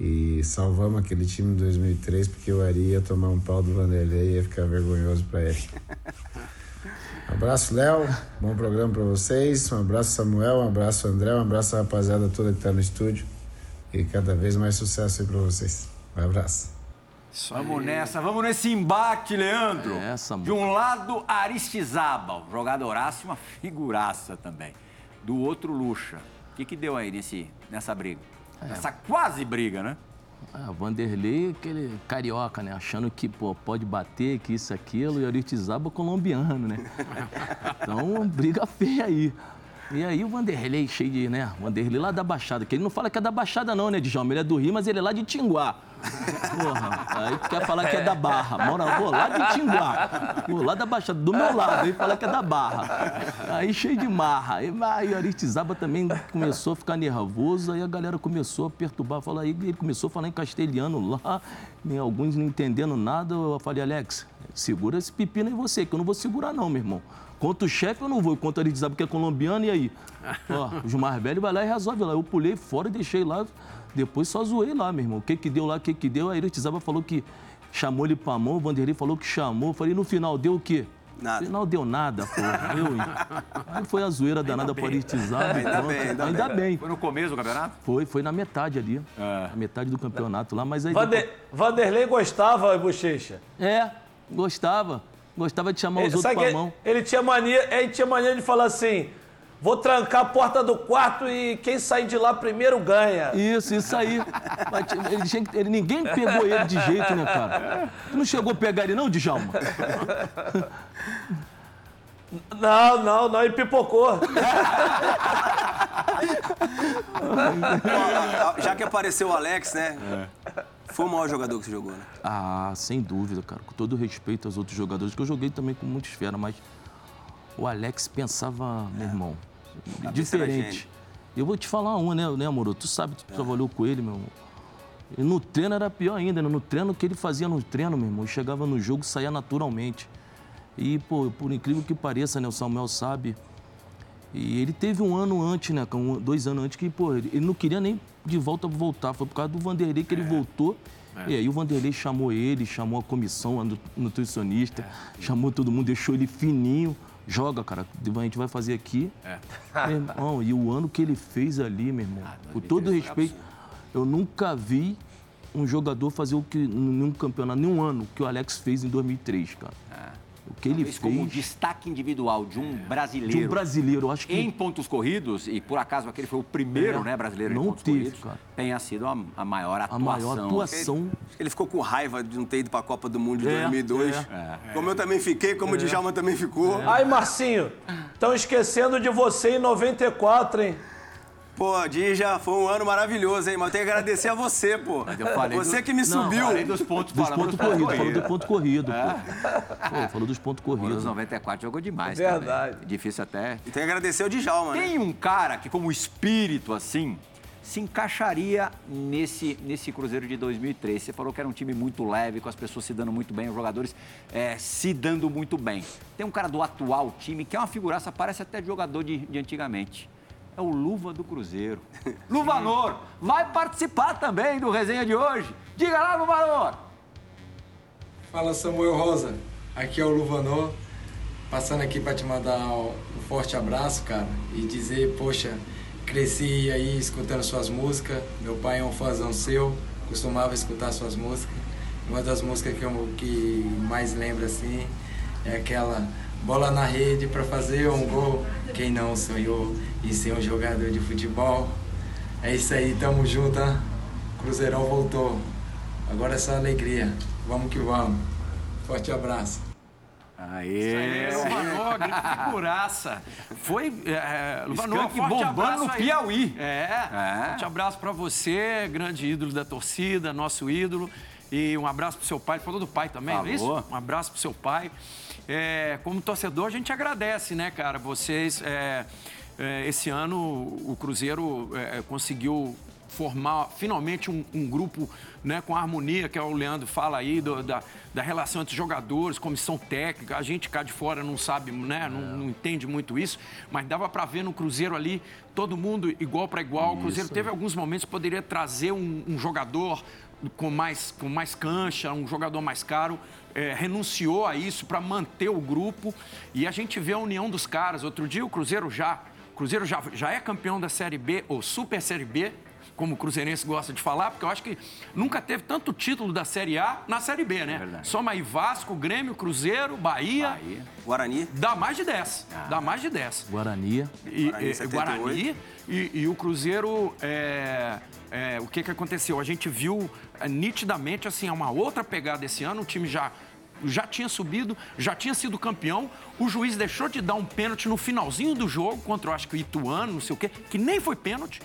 E salvamos aquele time em 2003 porque o Ari ia tomar um pau do Vanderlei e ia ficar vergonhoso pra ele. Um abraço, Léo. Bom programa pra vocês. Um abraço, Samuel. Um abraço, André. Um abraço, a rapaziada toda que tá no estúdio. E cada vez mais sucesso aí pra vocês. Um abraço. Vamos nessa, vamos nesse embate, Leandro. É essa, De um lado, Aristizábal, jogadoraço e uma figuraça também. Do outro, Lucha. O que, que deu aí nesse, nessa briga? Essa quase briga, né? Ah, Vanderlei, aquele carioca, né? Achando que, pô, pode bater, que isso, aquilo, e Aritizaba colombiano, né? Então, briga feia aí. E aí o Vanderlei cheio de, né? Vanderlei lá da Baixada, que ele não fala que é da Baixada não, né, Djalma? Ele é do Rio, mas ele é lá de Tinguá. Porra, aí quer falar que é da Barra. Mora, lá de Tinguá. Pô, lá da Baixada, do meu lado, aí fala que é da Barra. Aí cheio de marra. Aí vai, o Aritizaba também começou a ficar nervoso, aí a galera começou a perturbar. Fala, aí ele começou a falar em castelhano lá, alguns não entendendo nada. Eu falei, Alex, segura esse pepino em você, que eu não vou segurar não, meu irmão. Contra o chefe eu não vou, contra o Aritizaba que é colombiano, e aí? Ó, o Gilmar Velho vai lá e resolve lá. Eu pulei fora e deixei lá, depois só zoei lá, meu irmão. O que que deu lá, o que que deu? Aí o Aritizaba falou que chamou ele pra mão, o Vanderlei falou que chamou. Eu falei, no final deu o quê? Nada. No final deu nada, porra. Eu? Aí foi a zoeira danada pra Aritizaba. e Ainda pronto. bem, ainda ainda bem. Foi no começo do campeonato? Foi, foi na metade ali. Na metade do campeonato lá, mas aí. Vander- Vanderlei gostava, Bochecha. É, gostava. Gostava de chamar os outros Sabe pra que mão. ele tinha mania, ele tinha mania de falar assim: vou trancar a porta do quarto e quem sair de lá primeiro ganha. Isso, isso aí. Mas ele tinha que- ele- ninguém pegou ele de jeito, né, cara? Tu não chegou a pegar ele, não, Djalma? Não, não, não, ele pipocou. Já que apareceu o Alex, né? Foi o maior jogador que você jogou, né? Ah, sem dúvida, cara. Com todo respeito aos outros jogadores, que eu joguei também com muitos fera, mas o Alex pensava, meu irmão, Cabeça era diferente. Eu vou te falar uma, né, né, amor? Tu sabe, tu trabalhou com ele, meu irmão. E no treino era pior ainda, né? No treino, o que ele fazia no treino, meu irmão, chegava no jogo, saía naturalmente. E, pô, por incrível que pareça, né, o Samuel sabe. E ele teve um ano antes, né, com dois anos antes, que, pô, ele ele não queria nem de volta voltar. Foi por causa do Vanderlei que ele voltou. E aí o Vanderlei chamou ele, chamou a comissão, a nu- nutricionista, chamou todo mundo, deixou ele fininho. Joga, cara, a gente vai fazer aqui. Meu irmão, e o ano que ele fez ali, meu irmão, com todo respeito, eu nunca vi um jogador fazer o que, num campeonato, nenhum ano, que o Alex fez em 2003, cara. O que ele Talvez como fez destaque individual de um brasileiro. de um brasileiro, eu acho que Em pontos corridos, e por acaso aquele foi o primeiro, É, né, brasileiro não em pontos teve, corridos, cara. tenha sido a, a maior a atuação. maior atuação. Ele ficou com raiva de não ter ido pra Copa do Mundo de É, 2002. Como eu também fiquei, como o Djalma também ficou. Ai, Marcinho, estão esquecendo de você em 94, hein? Pô, Dija, foi um ano maravilhoso, hein? Mas eu tenho que agradecer a você, pô. eu falei você do- que me subiu. Falei dos pontos, Dos pontos corridos, falou do ponto corrido. Pô. Pô, falou dos pontos Os corridos. 94 jogou demais. Verdade. também. Difícil até. E tem que agradecer o Djalma, né? Tem um cara que, como espírito assim, se encaixaria nesse, nesse Cruzeiro de 2003. Você falou que era um time muito leve, com as pessoas se dando muito bem, os jogadores eh, se dando muito bem. Tem um cara do atual time que é uma figuraça, parece até jogador de, de antigamente. É o Luva do Cruzeiro. Luvanor vai participar também do resenha de hoje. Diga lá, Luvanor! Fala Samuel Rosa, aqui é o Luvanor, passando aqui para te mandar um forte abraço, cara, e dizer, poxa, cresci aí escutando suas músicas, meu pai é um fãzão seu, costumava escutar suas músicas. Uma das músicas que eu que mais lembro assim é aquela bola na rede para fazer um gol, quem não sonhou em ser um jogador de futebol. É isso aí, tamo junto, hein? Cruzeirão voltou. Agora é só alegria. Vamos que vamos. Forte abraço. Aê! Luvanor, grande figuraça. Foi, é, Luvanor, Skank forte bombando no. Piauí. É, É. forte abraço pra você, grande ídolo da torcida, nosso ídolo. E um abraço pro seu pai, falou do pai também, não é isso? Falou. Um abraço pro seu pai. É, como torcedor, a gente agradece, né, cara? Vocês, é, é, esse ano, o Cruzeiro é, conseguiu formar finalmente um, um grupo né, com harmonia, que é o Leandro fala aí, do- da, da relação entre jogadores, comissão técnica. A gente cá de fora não sabe, né, não, não entende muito isso, mas dava para ver no Cruzeiro ali todo mundo igual para igual. O Cruzeiro teve alguns momentos que poderia trazer um, um jogador com mais, com mais cancha, um jogador mais caro, é, renunciou a isso para manter o grupo e a gente vê a união dos caras. Outro dia o Cruzeiro já, o Cruzeiro já, já é campeão da Série B ou Super Série B, como o Cruzeirense gosta de falar, porque eu acho que nunca teve tanto título da Série A na Série B, né? verdade. Soma aí Vasco, Grêmio, Cruzeiro, Bahia, Bahia. Guarani. dá mais de 10. Dá mais de 10. Guarani. E, Guarani, e- 78. Guarani e, e o Cruzeiro, é, é, o que, que aconteceu? A gente viu é, nitidamente assim, uma outra pegada esse ano, o time já. Já tinha subido, já tinha sido campeão. O juiz deixou de dar um pênalti no finalzinho do jogo contra, eu acho que o Ituano, não sei o quê, que nem foi pênalti.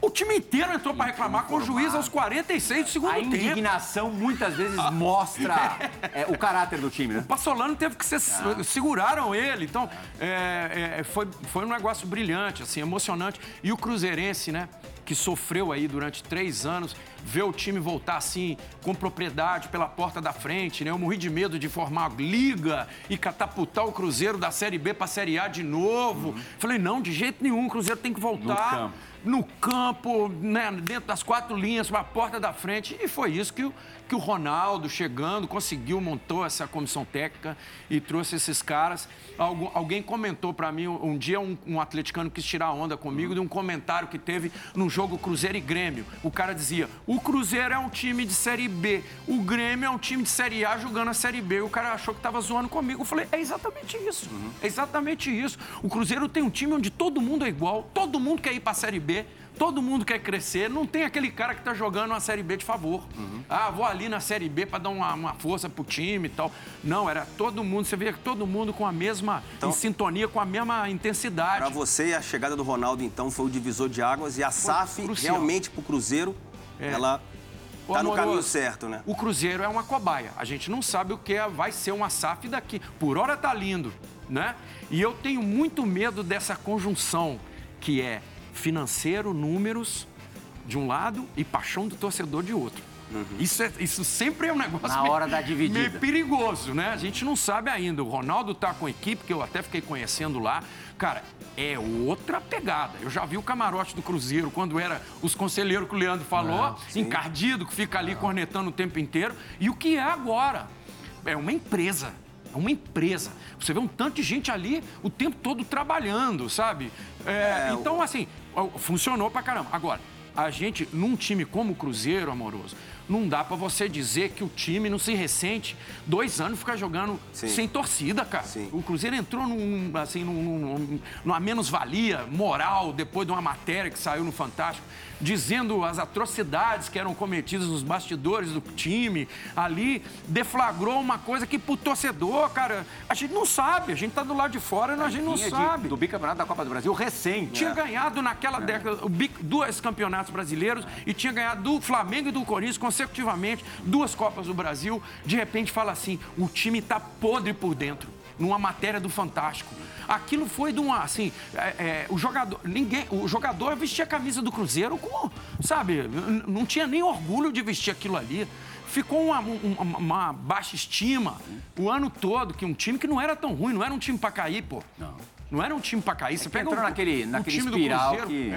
O time inteiro entrou para reclamar com o juiz aos 46 do segundo A tempo. indignação muitas vezes mostra é, o caráter do time, né? O Passolano teve que ser. Seguraram ele. Então, é, é, foi, foi um negócio brilhante, assim, emocionante. E o Cruzeirense, né? Que sofreu aí durante três anos, ver o time voltar assim, com propriedade pela porta da frente, né? Eu morri de medo de formar liga e catapultar o Cruzeiro da Série B pra Série A de novo. Falei, não, de jeito nenhum, o Cruzeiro tem que voltar campo. no campo, né, dentro das quatro linhas, para a porta da frente. E foi isso que o, que o Ronaldo, chegando, conseguiu, montou essa comissão técnica e trouxe esses caras. Algu- alguém comentou para mim, um, dia um, um atleticano quis tirar onda comigo de um comentário que teve no jogo Cruzeiro e Grêmio. O cara dizia, o Cruzeiro é um time de Série B, o Grêmio é um time de Série A jogando a Série B. O cara achou que estava zoando comigo. Eu falei, é exatamente isso. É exatamente isso. O Cruzeiro tem um time onde todo mundo é igual, todo mundo quer ir para a Série B, todo mundo quer crescer. Não tem aquele cara que está jogando uma Série B de favor. Ah, vou ali na Série B para dar uma, uma força pro time e tal. Não, era todo mundo. Você vê que todo mundo com a mesma, em sintonia, com a mesma intensidade. Pra você, a chegada do Ronaldo, então, foi o divisor de águas e a SAF, crucial. realmente, pro Cruzeiro, ela Ô, tá no caminho certo, né? O Cruzeiro é uma cobaia. A gente não sabe o que é- vai ser uma SAF daqui. Por hora tá lindo, né? E eu tenho muito medo dessa conjunção que é financeiro, números de um lado e paixão do torcedor de outro. Isso, é- isso sempre é um negócio Na meio- hora da dividida. meio perigoso, né? A gente não sabe ainda. O Ronaldo tá com a equipe, que eu até fiquei conhecendo lá. Cara, é outra pegada. Eu já vi o camarote do Cruzeiro, quando era os conselheiros que o Leandro falou, encardido, que fica ali cornetando o tempo inteiro. E o que é agora? É uma empresa. É uma empresa. Você vê um tanto de gente ali o tempo todo trabalhando, sabe? É, então, assim, funcionou pra caramba. Agora, a gente, num time como o Cruzeiro, amoroso, não dá pra você dizer que o time não se ressente. Dois anos ficar jogando Sim. sem torcida, cara. Sim. O Cruzeiro entrou num, assim, num, num- numa menos-valia moral depois de uma matéria que saiu no Fantástico, dizendo as atrocidades que eram cometidas nos bastidores do time. Ali deflagrou uma coisa que pro torcedor, cara, a gente não sabe. A gente tá do lado de fora e a gente não Vinha de- sabe. do bicampeonato da Copa do Brasil recente. Tinha ganhado naquela década o bic- dois campeonatos brasileiros e tinha ganhado do Flamengo e do Corinthians consecutivamente duas Copas do Brasil. De repente fala assim: o time tá podre por dentro. Numa matéria do Fantástico. Aquilo foi de uma, assim, é, é, o jogador, ninguém, o jogador vestia a camisa do Cruzeiro com, sabe, não tinha nem orgulho de vestir aquilo ali. Ficou uma, um- uma- uma baixa estima o ano todo, que um time que não era tão ruim, não era um time pra cair, pô. Não. Não era um time pra cair. Você que pega entrou o- naquele- o naquele time do espiral Cruzeiro, que-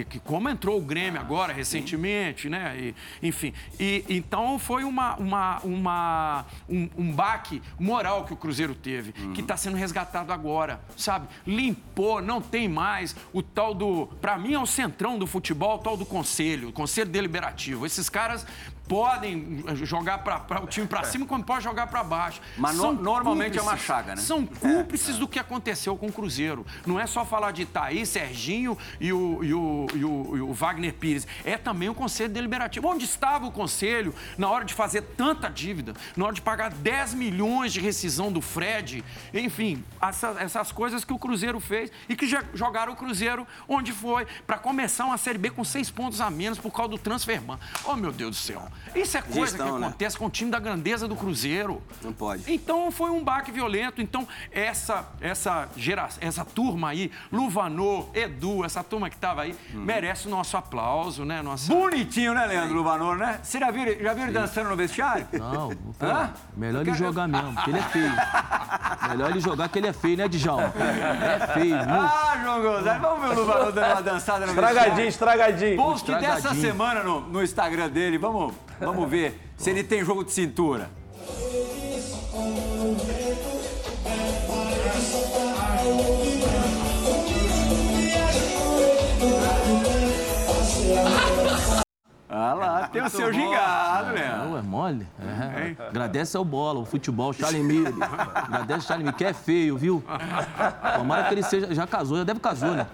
É, que como entrou o Grêmio agora, recentemente, né? E, enfim. E, então foi uma, uma, uma, um, um baque moral que o Cruzeiro teve, que está sendo resgatado agora, sabe? Limpou, não tem mais o tal do. Pra mim é o centrão do futebol, o tal do conselho, o conselho deliberativo. Esses caras podem jogar para o time para cima como pode jogar para baixo. Mas no- normalmente é uma chaga, né? São cúmplices do que aconteceu com o Cruzeiro. Não é só falar de Thaís, Serginho e o, e o- e o- e o Wagner Pires. É também o Conselho Deliberativo. Onde estava o Conselho na hora de fazer tanta dívida? Na hora de pagar 10 milhões de rescisão do Fred? Enfim, essa- essas coisas que o Cruzeiro fez e que já jogaram o Cruzeiro onde foi para começar uma Série B com seis pontos a menos por causa do transferban. Oh, meu Deus do céu. Isso é coisa Gestão, que né? acontece com o time da grandeza do Cruzeiro. Não pode. Então foi um baque violento. Então essa essa geração, essa turma aí, Luvanô, Edu, essa turma que tava aí, Uhum. merece o nosso aplauso, né? Nossa... Bonitinho, né, Leandro Luvanor, né? Você já viu, já viu ele dançando no vestiário? Não, pô, Hã? melhor ele jogar mesmo, porque ele é feio. Melhor ele jogar que ele é feio, né, Djalma? É feio, muito. Ah, João Gonzalez, vamos ver o Luvanor dando uma dançada no Estragadinho, vestiário. estragadinho. Post dessa Estragadinho. semana no, no Instagram dele, vamos, vamos ver se ele tem jogo de cintura. Ah lá, tem o seu gingado, né? Não, é mole? É. Agradece ao bola, o futebol, Charlie Miro. Agradece ao Charlie Miro, que é feio, viu? Tomara que ele seja. Já casou, já deve casou, né?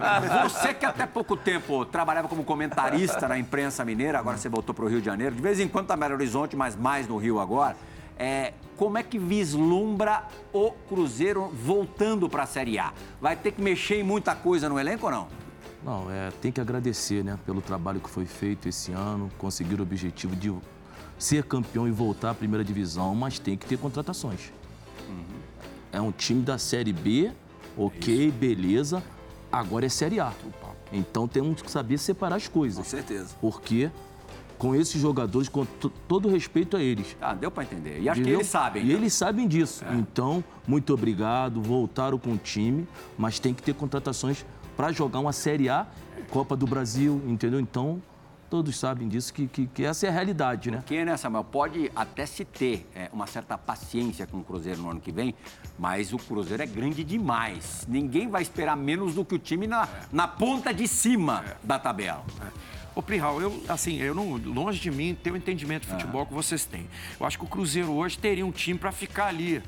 Você que até pouco tempo trabalhava como comentarista na imprensa mineira, agora você voltou para o Rio de Janeiro, de vez em quando tá Belo Horizonte, mas mais no Rio agora. É, como é que vislumbra o Cruzeiro voltando para a Série A? Vai ter que mexer em muita coisa no elenco ou não? Não, é, tem que agradecer, né, pelo trabalho que foi feito esse ano, conseguir o objetivo de ser campeão e voltar à primeira divisão, mas tem que ter contratações. É um time da Série B, ok, beleza, agora é Série A. Então temos que saber separar as Com coisas. certeza. Porque com esses jogadores, com to- todo respeito a eles, Ah, deu para entender. E acho que eles sabem. E então. eles sabem disso. Então, muito obrigado. Voltaram com o time, mas tem que ter contratações para jogar uma Série A, Copa do Brasil, entendeu? Então, todos sabem disso, que, que, que essa é a realidade, né? Porque, né, Samuel, pode até se ter é, uma certa paciência com o Cruzeiro no ano que vem, mas o Cruzeiro é grande demais. Ninguém vai esperar menos do que o time na, na ponta de cima da tabela. Ô, Prihal, eu, assim, eu não, longe de mim ter o entendimento de futebol que vocês têm. Eu acho que o Cruzeiro hoje teria um time para ficar ali.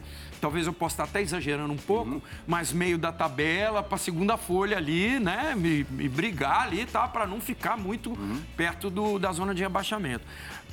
Talvez eu possa estar até exagerando um pouco, mas meio da tabela para segunda folha ali, né? Me, me brigar ali, tá? Para não ficar muito perto do- da zona de rebaixamento.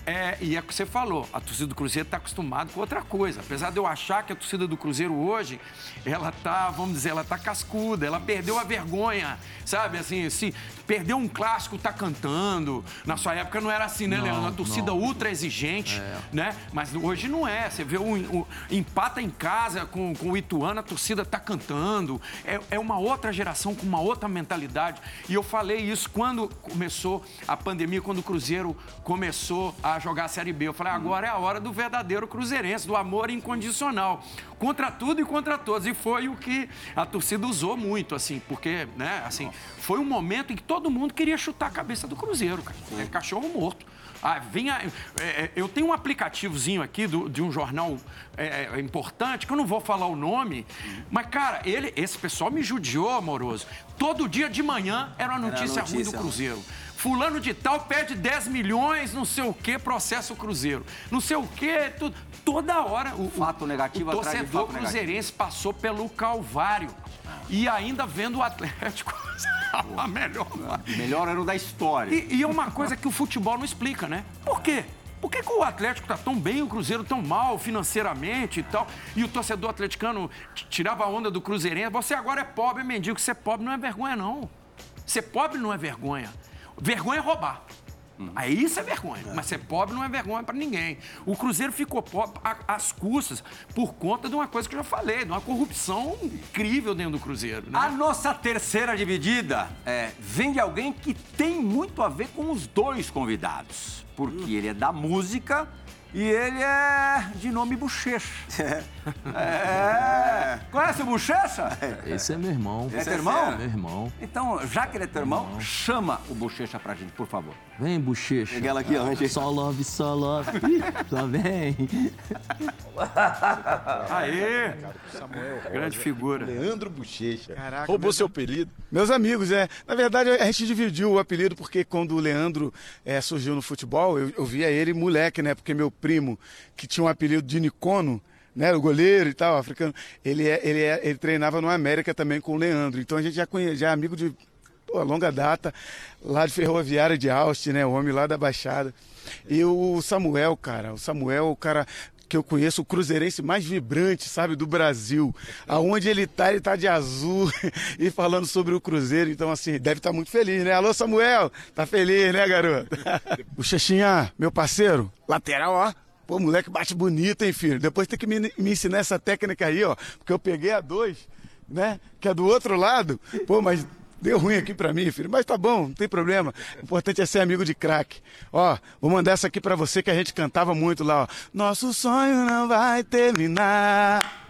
É, e é o que você falou, a torcida do Cruzeiro está acostumada com outra coisa. Apesar de eu achar que a torcida do Cruzeiro hoje, ela tá, vamos dizer, ela tá cascuda, ela perdeu a vergonha, sabe? Assim, se perdeu um clássico, tá cantando. Na sua época não era assim, né, Não, Leandro? Uma torcida não. ultra exigente, né? Mas hoje não é. Você vê o, o- empata em casa com, com o Ituano, a torcida tá cantando. É, é uma outra geração com uma outra mentalidade. E eu falei isso quando começou a pandemia, quando o Cruzeiro começou a jogar a Série B. Eu falei, agora é a hora do verdadeiro cruzeirense, do amor incondicional. Contra tudo e contra todos. E foi o que a torcida usou muito, assim, porque, né, assim, foi um momento em que todo mundo queria chutar a cabeça do Cruzeiro, cara. É cachorro morto. Ah, vinha, é, é, eu tenho um aplicativozinho aqui do- de um jornal é, é, importante, que eu não vou falar o nome, mas, cara, ele, esse pessoal me judiou, amoroso. Todo dia de manhã era uma notícia, ruim do notícia. Cruzeiro. Fulano de tal perde 10 milhões, não sei o quê, processa o Cruzeiro. Não sei o quê, tudo. Toda hora. O, Fato negativo o torcedor fato negativo. cruzeirense passou pelo Calvário. E ainda vendo o Atlético a melhor. Melhor ano da história. E, e é uma coisa que o futebol não explica, né? Por quê? Por que, que o Atlético tá tão bem, o Cruzeiro tão mal financeiramente e tal? E o torcedor atleticano tirava a onda do Cruzeirense. Você agora é pobre, mendigo. Ser pobre não é vergonha, não. Ser pobre não é vergonha. Vergonha é roubar. Aí isso é vergonha. Mas ser pobre não é vergonha pra ninguém. O Cruzeiro ficou pobre às custas por conta de uma coisa que eu já falei, de uma corrupção incrível dentro do Cruzeiro. Né? A nossa terceira dividida é, vem de alguém que tem muito a ver com os dois convidados. Porque ele é da música e ele é de nome Bochecha. É. Conhece o Bochecha? Esse é meu irmão. É teu irmão? Meu irmão. Então, já que ele é teu irmão, chama o Bochecha pra gente, por favor. Vem, bochecha. Peguei ela aqui antes. Só love, só love. Só vem. Aê! Grande figura. Leandro Bochecha. Caraca, Roubou meu- seu apelido. Meus amigos, é. Na verdade, a gente dividiu o apelido porque quando o Leandro é, surgiu no futebol, eu, eu via ele moleque, né? Porque meu primo, que tinha um apelido de Nicono, né? O goleiro e tal, africano, ele, é, ele, é, ele treinava no América também com o Leandro. Então a gente já conhece, já é amigo de pô, longa data, lá de Ferroviária de Austin, né? O homem lá da Baixada. E o Samuel, cara, o Samuel, o cara que eu conheço, o cruzeirense mais vibrante, sabe, do Brasil. Aonde ele tá, ele tá de azul e falando sobre o Cruzeiro. Então, assim, deve estar muito feliz, né? Alô, Samuel, tá feliz, né, garoto? o Chechinha, meu parceiro, lateral, ó. Pô, moleque bate bonito, hein, filho? Depois tem que me, me ensinar essa técnica aí, ó. Porque eu peguei a dois, né? Que é do outro lado. Pô, mas Deu ruim aqui pra mim, filho, mas tá bom, não tem problema. O importante é ser amigo de craque. Ó, vou mandar essa aqui pra você que a gente cantava muito lá, ó. Nosso sonho não vai terminar.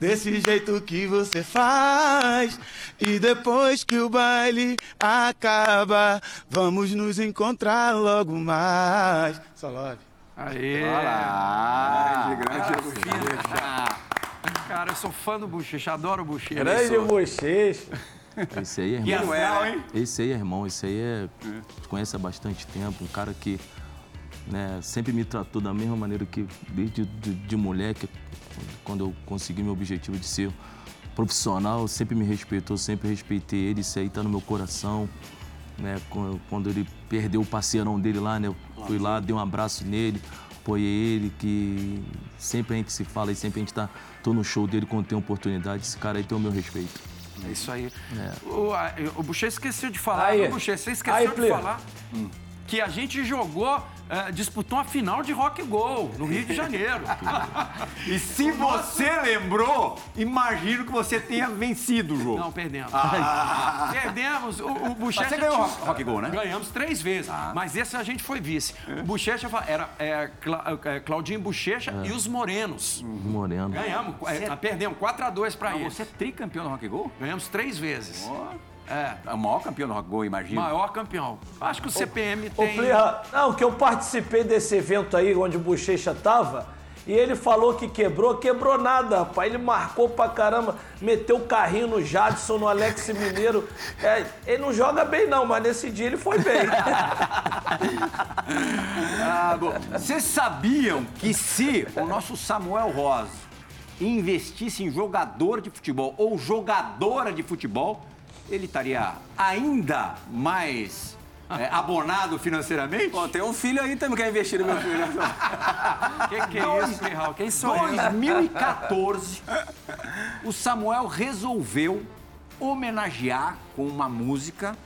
Desse jeito que você faz. E depois que o baile acaba, vamos nos encontrar logo mais. Só love. Aê! Olá! Cara, eu sou fã do Bochecha, adoro o Bochecha. Grande bochecha. Esse aí é E irmão. astral, hein? Esse aí é irmão, esse aí é. Te conhece há bastante tempo, um cara que né, sempre me tratou da mesma maneira que desde de, de moleque, quando eu consegui meu objetivo de ser profissional, sempre me respeitou, sempre respeitei ele, isso aí tá no meu coração. Né, Qu- quando ele perdeu o parceirão dele lá, né, eu fui lá, dei um abraço nele, apoiei ele, que sempre a gente se fala e sempre a gente tá. Tô no show dele quando tem oportunidade, esse cara aí tem o meu respeito. É isso aí. O, a- o Bochecha esqueceu de falar, Aí. viu, Bochecha? Você esqueceu Aí, de falar que a gente jogou, eh, disputou uma final de rock gol no Rio de Janeiro. E se você lembrou, imagino que você tenha vencido o jogo. Não, perdemos. Perdemos. O, o Bochecha Mas você ganhou o tinha- Rock- Rock Go, né? Ganhamos três vezes. Mas esse a gente foi vice. O Bochecha fa- era é, Cla- é, Claudinho Bochecha e os Morenos. Moreno. Ganhamos. é, perdemos 4x2 pra Mas eles. você é tricampeão do Rock Go? Ganhamos três vezes. É. É o maior campeão do Rock Go, imagino. Maior campeão. Acho que o CPM Ô, tem. Plirra, não, que eu participei desse evento aí onde o Bochecha tava. E ele falou que quebrou, quebrou nada, rapaz. Ele marcou pra caramba, meteu o carrinho no Jadson, no Alex Mineiro. É, ele não joga bem, não, mas nesse dia ele foi bem. Ah, bom. Vocês sabiam que se o nosso Samuel Rosa investisse em jogador de futebol ou jogadora de futebol, ele estaria ainda mais é, abonado financeiramente? Bom, tem um filho aí também que quer investir no meu filho. né? Que que é isso, Plirral? Quem sou eu? 2014, o Samuel resolveu homenagear com uma música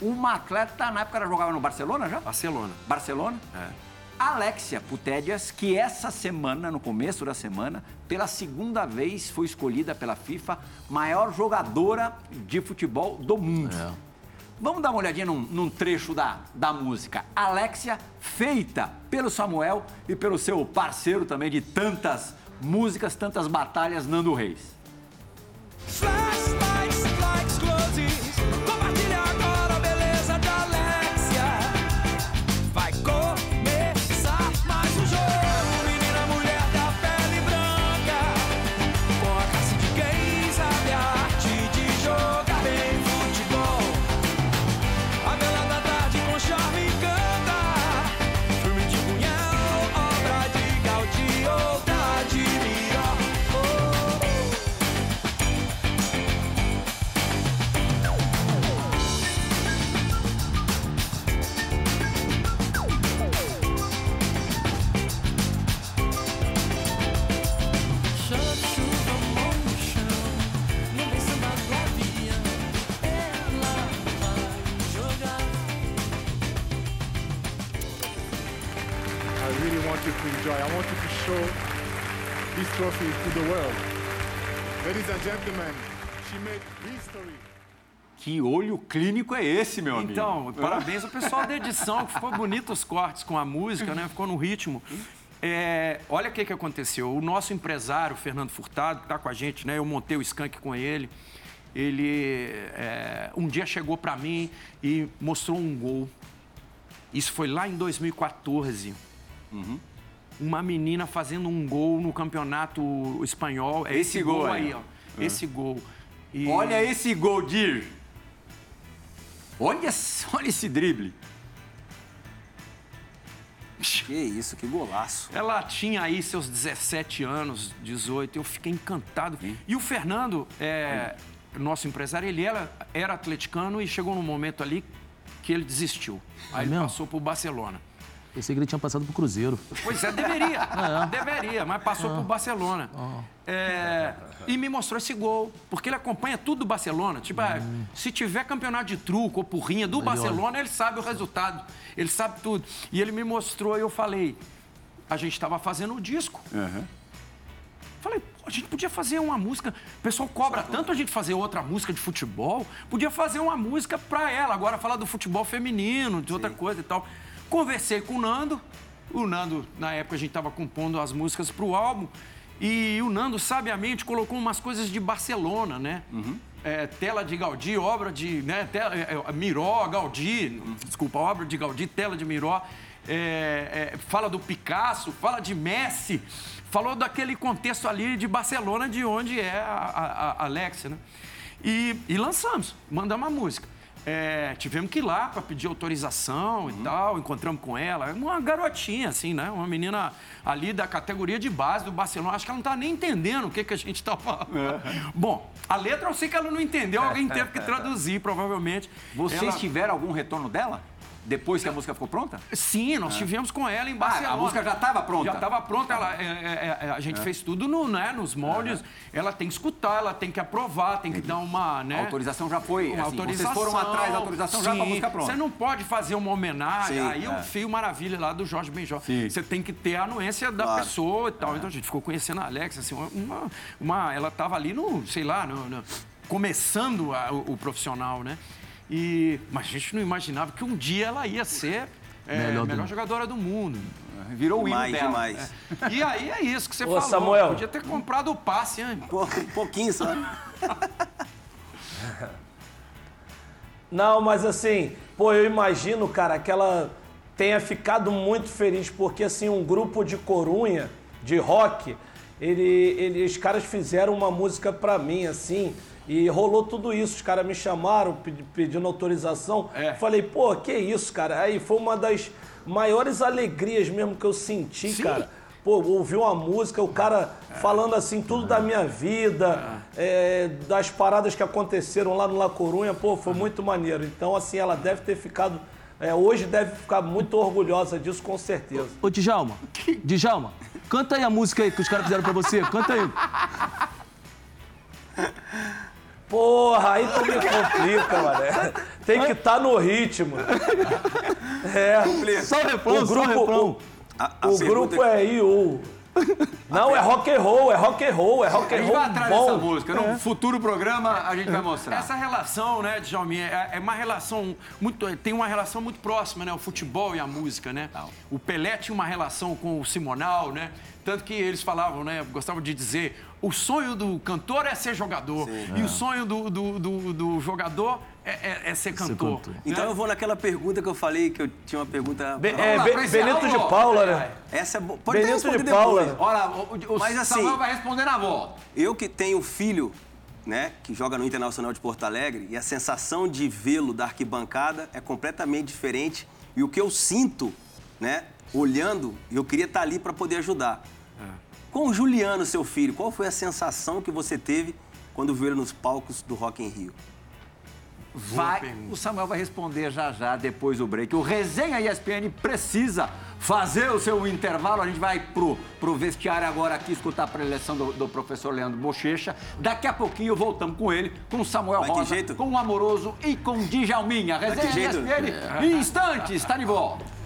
uma atleta, na época ela jogava no Barcelona já? Barcelona. Barcelona? É. Alexia Putellas, que essa semana, no começo da semana, pela segunda vez foi escolhida pela FIFA maior jogadora de futebol do mundo. Vamos dar uma olhadinha num, num trecho da, da música. Alexia, feita pelo Samuel e pelo seu parceiro também de tantas músicas, tantas batalhas, Nando Reis. Flashlights, Que olho clínico é esse, meu amigo? Então, parabéns ao pessoal da edição, que ficou bonito os cortes com a música, né? Ficou no ritmo. É, olha o que, que aconteceu. O nosso empresário, Fernando Furtado, que está com a gente, né? Eu montei o skunk com ele. Ele é, um dia chegou para mim e mostrou um gol. Isso foi lá em 2014. Uma menina fazendo um gol no campeonato espanhol. É esse, Esse gol, gol aí, aí, ó. Ó. Esse gol. E- Olha esse gol, Dir. Olha, olha esse drible. Que isso, que golaço. Ela tinha aí seus 17 anos, 18, eu fiquei encantado. E o Fernando, é, nosso empresário, ele era, era atleticano e chegou num momento ali que ele desistiu. Aí ele mesmo? passou pro Barcelona. Pensei que ele tinha passado pro Cruzeiro. Pois é, deveria. Deveria, mas passou pro Barcelona. É, e me mostrou esse gol. Porque ele acompanha tudo do Barcelona. Tipo, ah, se tiver campeonato de truco ou porrinha do Barcelona, ele sabe o resultado. Ele sabe tudo. E ele me mostrou e eu falei. A gente estava fazendo o disco. Falei, pô, a gente podia fazer uma música. O pessoal cobra tanto a gente fazer outra música de futebol. Podia fazer uma música pra ela. Agora falar do futebol feminino, de outra coisa e tal. Conversei com o Nando. O Nando, na época, a gente tava compondo as músicas pro álbum. E o Nando, sabiamente, colocou umas coisas de Barcelona, né? É, tela de Gaudí, obra de. Né, tela, é, é, Miró, Gaudí, desculpa, obra de Gaudí, tela de Miró. É, é, fala do Picasso, fala de Messi, falou daquele contexto ali de Barcelona, de onde é a, a, a Alexia, né? E, e lançamos, mandamos a música. É, tivemos que ir lá para pedir autorização e tal, encontramos com ela. Uma garotinha, assim, né? Uma menina ali da categoria de base do Barcelona. Acho que ela não tá nem entendendo o que, que a gente tá falando. Bom, a letra eu sei que ela não entendeu, alguém teve que traduzir, provavelmente. Vocês Ela- tiveram algum retorno dela? Depois que a música ficou pronta? Sim, nós tivemos com ela em Barcelona. Ah, a música já estava pronta? Já estava pronta. Ela, é, é, é, a gente fez tudo no, né, nos moldes. Ela tem que escutar, ela tem que aprovar, tem que dar uma. Né, A autorização já foi, assim, vocês foram atrás da autorização já com a Sim, música pronta. Você não pode fazer uma homenagem. Sim, aí o Fio Maravilha lá do Jorge Benjó. Sim. Você tem que ter a anuência da Claro. pessoa e tal. Então a gente ficou conhecendo a Alex, assim, uma, uma- ela estava ali no, sei lá, no- no- começando a- o, o profissional, né? E, mas a gente não imaginava que um dia ela ia ser é, Melhor melhor, do- jogadora do mundo. Virou o hino Demais, dela. demais. E aí é isso que você Ô, falou. Samuel. Podia ter comprado o passe, hein? Pô, um pouquinho só. Não, mas assim, pô, eu imagino, cara, que ela tenha ficado muito feliz, porque assim, um grupo de corunha, de rock, ele, ele, os caras fizeram uma música pra mim, assim, e rolou tudo isso. Os caras me chamaram pedi- pedindo autorização. É. Falei, pô, que isso, cara? Aí foi uma das maiores alegrias mesmo que eu senti, Sim. cara. Pô, ouvir uma música, o cara falando assim tudo da minha vida, é, das paradas que aconteceram lá no La Corunha, pô, foi muito maneiro. Então, assim, ela deve ter ficado. é, hoje deve ficar muito orgulhosa disso, com certeza. Ô, Djalma, Djalma, canta aí a música aí que os caras fizeram pra você. Canta aí. Porra, aí tu me complica, mané. Tem que estar no ritmo. É. Só o refrão, O só o grupo, refrão. A- a o grupo é IU. Não, é rock and roll, é rock and roll, é rock A and gente vai roll atrás dessa bom. música. No futuro programa a gente vai mostrar. Essa relação, né, Djalminha, é é uma relação muito. Tem uma relação muito próxima, né? O futebol e a música, né? O Pelé tinha uma relação com o Simonal, né? Tanto que eles falavam, né? Gostavam de dizer: o sonho do cantor é ser jogador. E o sonho do, do, do- do jogador é, é- é ser cantor. cantor. né? Então eu vou naquela pergunta que eu falei, que eu tinha uma pergunta. Be- é, lá, Be- Benito de. Paula, né? Essa é boa. Pode Benito de Paula. depois. Olha, o, o Mas assim- Samuel vai responder na volta. Eu que tenho filho, né, que joga no Internacional de Porto Alegre, e a sensação de vê-lo da arquibancada é completamente diferente. E o que eu sinto, né, olhando, eu queria estar ali para poder ajudar. Com o Juliano, seu filho, qual foi a sensação que você teve quando viu ele nos palcos do Rock in Rio? Vai, o Samuel vai responder já já, depois do break. O Resenha ESPN precisa fazer o seu intervalo. A gente vai pro, pro vestiário agora aqui escutar a preleção do, do professor Leandro Bochecha. Daqui a pouquinho voltamos com ele, com o Samuel que Rosa, com o Amoroso e com o Djalminha. Resenha? ESPN, em instantes, está de volta.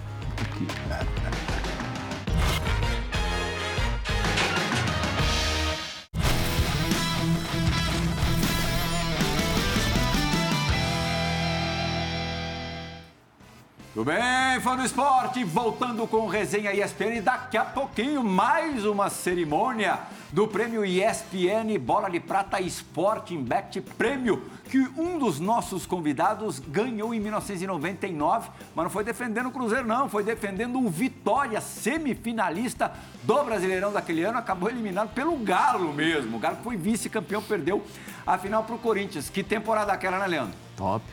Tudo bem, fã do esporte, voltando com resenha ESPN e daqui a pouquinho mais uma cerimônia do prêmio ESPN Bola de Prata Sporting Bet Prêmio que um dos nossos convidados ganhou em 1999, mas não foi defendendo o Cruzeiro não, foi defendendo o Vitória, semifinalista do Brasileirão daquele ano, acabou eliminado pelo Galo mesmo. O Galo foi vice-campeão, perdeu a final para o Corinthians. Que temporada aquela, né, Leandro? Top.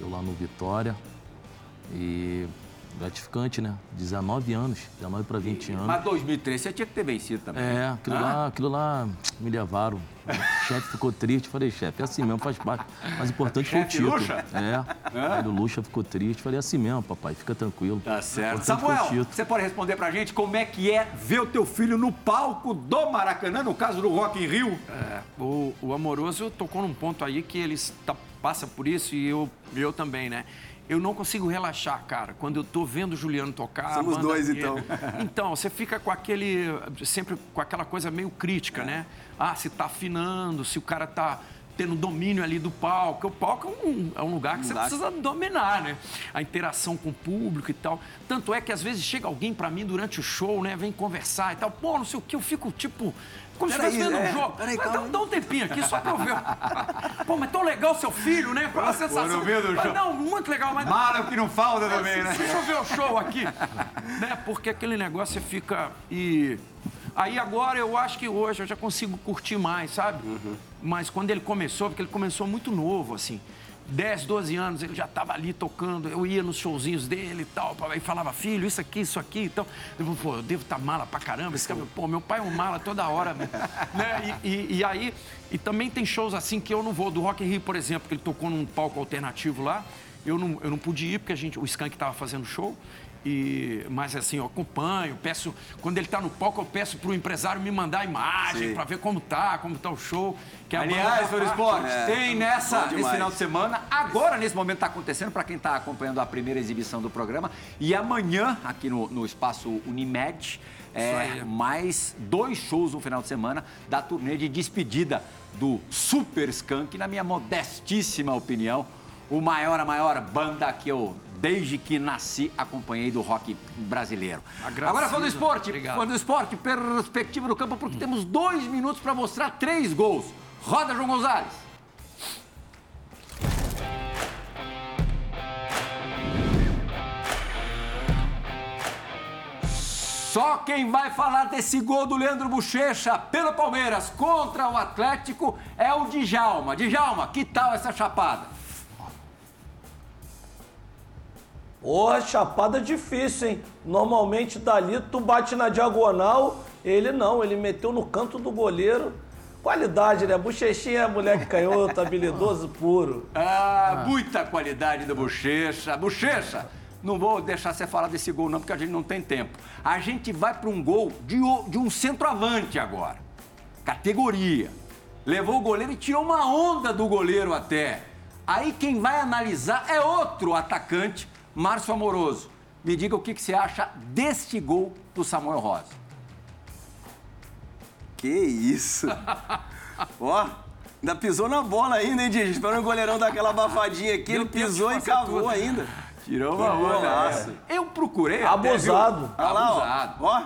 Eu lá no Vitória. E gratificante, né? 19 anos, 19 para 20 anos. Mas 2003 você tinha que ter vencido também. É, aquilo, Ah. lá, aquilo lá me levaram. O chefe ficou triste. Falei, chefe, é assim mesmo, faz parte. Mas o importante foi o título. Lucha? É. Aí o Lucha ficou triste. Falei, é assim mesmo, papai, fica tranquilo. Tá certo. O importante foi o Samuel, você pode responder pra gente como é que é ver o teu filho no palco do Maracanã, no caso do Rock in Rio? É, o, o Amoroso tocou num ponto aí que ele tá- passa por isso e eu, eu também, né? Eu não consigo relaxar, cara, quando eu tô vendo o Juliano tocar. Somos dois, dele. então. Então, você fica com aquele. sempre com aquela coisa meio crítica, né? Ah, se tá afinando, se o cara tá tendo domínio ali do palco. O palco é um, é um lugar que você lugar. precisa dominar, né? A interação com o público e tal. Tanto é que às vezes chega alguém pra mim durante o show, né? Vem conversar e tal. Pô, não sei o que, eu fico tipo. Como se estivesse vendo é, um jogo. peraí, Mas calma dá, dá um tempinho aqui só pra eu ver. Pô, mas tão legal seu filho, né? Com a sensação. no meio do show. Não, muito legal, mas. Mala que não falta também, né? Deixa eu ver o show aqui. né? Porque aquele negócio você fica. E. Aí agora eu acho que hoje eu já consigo curtir mais, sabe? Mas quando ele começou, porque ele começou muito novo, assim. 10, 12 anos, ele já estava ali tocando, eu ia nos showzinhos dele e tal, e falava, filho, isso aqui, isso aqui, então, eu, pô, eu devo estar mala pra caramba, esse cara, pô, meu pai é um mala toda hora, né? E, e- e aí, e também tem shows assim que eu não vou, do Rock in Rio, por exemplo, que ele tocou num palco alternativo lá, eu não, eu não pude ir, porque a gente, o Skank estava fazendo show, e, mas assim, eu acompanho, peço. Quando ele tá no palco, eu peço pro empresário me mandar a imagem para ver como tá, como tá o show. Que Aliás, Foro Esporte, É, tem nessa, final de semana. Agora, nesse momento, está acontecendo, para quem está acompanhando a primeira exibição do programa. E amanhã, aqui no, no espaço Unimed, é, mais dois shows no final de semana da turnê de despedida do Super Skunk, na minha modestíssima opinião, o maior, a maior banda que eu, desde que nasci, acompanhei do rock brasileiro. Agora, falando do esporte, Obrigado. falando do esporte, perspectiva do campo, porque temos dois minutos para mostrar três gols. Roda, João Gonzalez. Só quem vai falar desse gol do Leandro Bochecha pelo Palmeiras contra o Atlético é o Djalma. Djalma, que tal essa chapada? Porra, chapada difícil, hein? Normalmente dali tu bate na diagonal, ele não, ele meteu no canto do goleiro. Qualidade, né? Bochechinha é moleque canhoto, habilidoso puro. Ah, muita qualidade do Bochecha. Bochecha, não vou deixar você falar desse gol não, porque a gente não tem tempo. A gente vai para um gol de, de um centroavante agora. Categoria. Levou o goleiro e tirou uma onda do goleiro até. Aí quem vai analisar é outro atacante, Márcio Amoroso. Me diga o que, que você acha deste gol do Samuel Rosa. Que isso? Ó, ainda pisou na bola ainda, hein, Didi? Esperando o goleirão dar aquela abafadinha aqui, ele tempo de pisou e cavou tudo. ainda. Tirou uma é. Eu procurei. até, Abusado. Olha lá, Abusado. ó. Ó,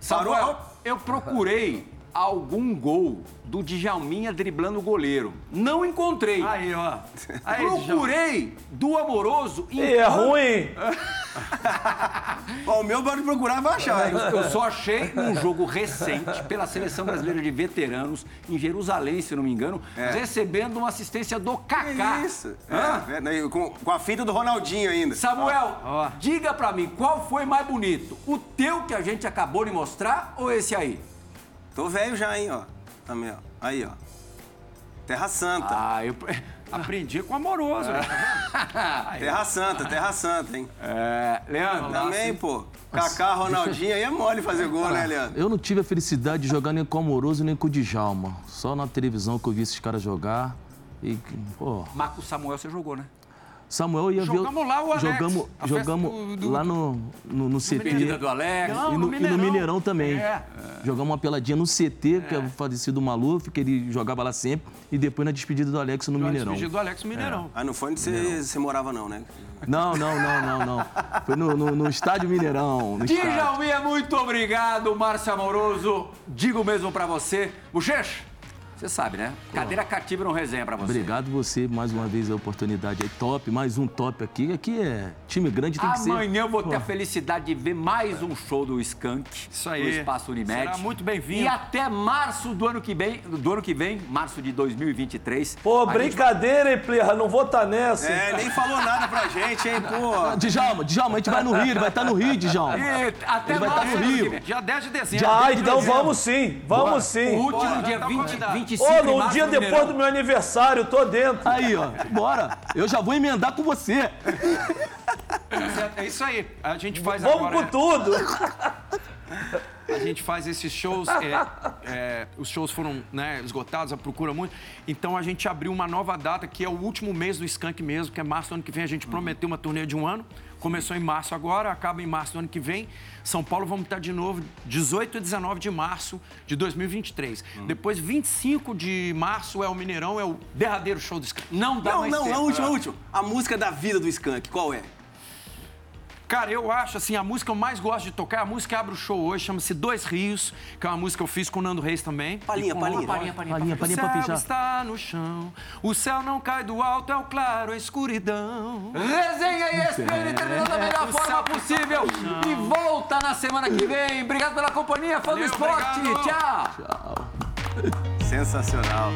Samuel, Parou. eu procurei algum gol do Djalminha driblando o goleiro. Não encontrei. Aí, ó. Aí, procurei do Amoroso. E é ruim. ó, o meu pode procurar e vai achar. hein? Eu só achei um jogo recente pela Seleção Brasileira de Veteranos em Jerusalém, se não me engano, É. recebendo uma assistência do Kaká. Que isso? Hã? É, é, né, com, com a fita do Ronaldinho ainda. Samuel, Ó. diga pra mim, qual foi mais bonito? O teu que a gente acabou de mostrar ou esse aí? Tô velho já, hein, ó. Também, ó. Aí, ó. Terra Santa. Ah, eu... Aprendi com amoroso, né? Terra Santa, Terra Santa, hein? É, Leandro, Também, pô. Kaká, Ronaldinho, aí é mole fazer gol, né, Leandro? Eu não tive a felicidade de jogar nem com o Amoroso nem com o Djalma. Só na televisão que eu vi esses caras jogar. E, pô, Marco Samuel você jogou, né? Samuel ia ver. Jogamos lá o Alex, Jogamos, jogamos do- do- lá no, no, no CT. Do Alex. Não, e, no no, e no Mineirão. Mineirão também. É. Jogamos uma peladinha no CT, que é o falecido Maluf, que ele jogava lá sempre. E depois na despedida do Alex no Mineirão. Despedido do Alex no Mineirão. Ah, não foi onde você, você morava, não, né? Não, não, não, não, não. Foi no, no, no estádio Mineirão. No. Djalminha, muito obrigado, Márcio Amoroso. Digo mesmo pra você. Bochecha, você sabe, né? Cadeira cativa não resenha pra você. Obrigado você mais uma vez a oportunidade aí. Top, mais um top aqui. Aqui é time grande, tem que ser. Amanhã eu vou ter a felicidade de ver mais um show do Skank Isso aí. no Espaço Unimed. Será muito bem-vindo. E até março do ano que vem, do ano que vem, março de 2023. Pô, a brincadeira, hein, Plirra? Não vou estar nessa. É, nem falou nada pra gente, hein, pô. Djalma, Djalma, a gente vai no Rio, ele vai estar no Rio, Djalma. E até Ele vai março estar no Rio. Dia 10 de dezembro. Ah, de então dezembro. vamos sim, vamos sim. O último dia tá 20, convidado. 25 Ô, março dia depois Mineirão. do meu aniversário, tô dentro. Aí, ó, bora. Eu já vou emendar com você. É isso aí. A gente faz Vamos agora. com tudo. A gente faz esses shows, é, é, os shows foram né, esgotados, a procura muito. Então a gente abriu uma nova data, que é o último mês do Skank mesmo, que é março do ano que vem. A gente prometeu uma turnê de um ano. Começou em março agora, acaba em março do ano que vem. São Paulo vamos estar de novo 18 e 19 de março de 2023. Depois, 25 de março é o Mineirão, é o derradeiro show do Skank. Não dá Não, mais não, tempo. a última, a última. A música da vida do Skank, qual é? Cara, eu acho assim, a música que eu mais gosto de tocar, a música que abre o show hoje, chama-se Dois Rios, que é uma música que eu fiz com o Nando Reis também. Palhinha, E com- palhinha. Parinha, parinha, Palinha, O palinha pra céu está no chão, o céu não cai do alto, é o claro, a escuridão. Resenha ESPN terminou da melhor forma possível. E volta na semana que vem. Obrigado pela companhia, fã do esporte. obrigado. Tchau. Sensacional.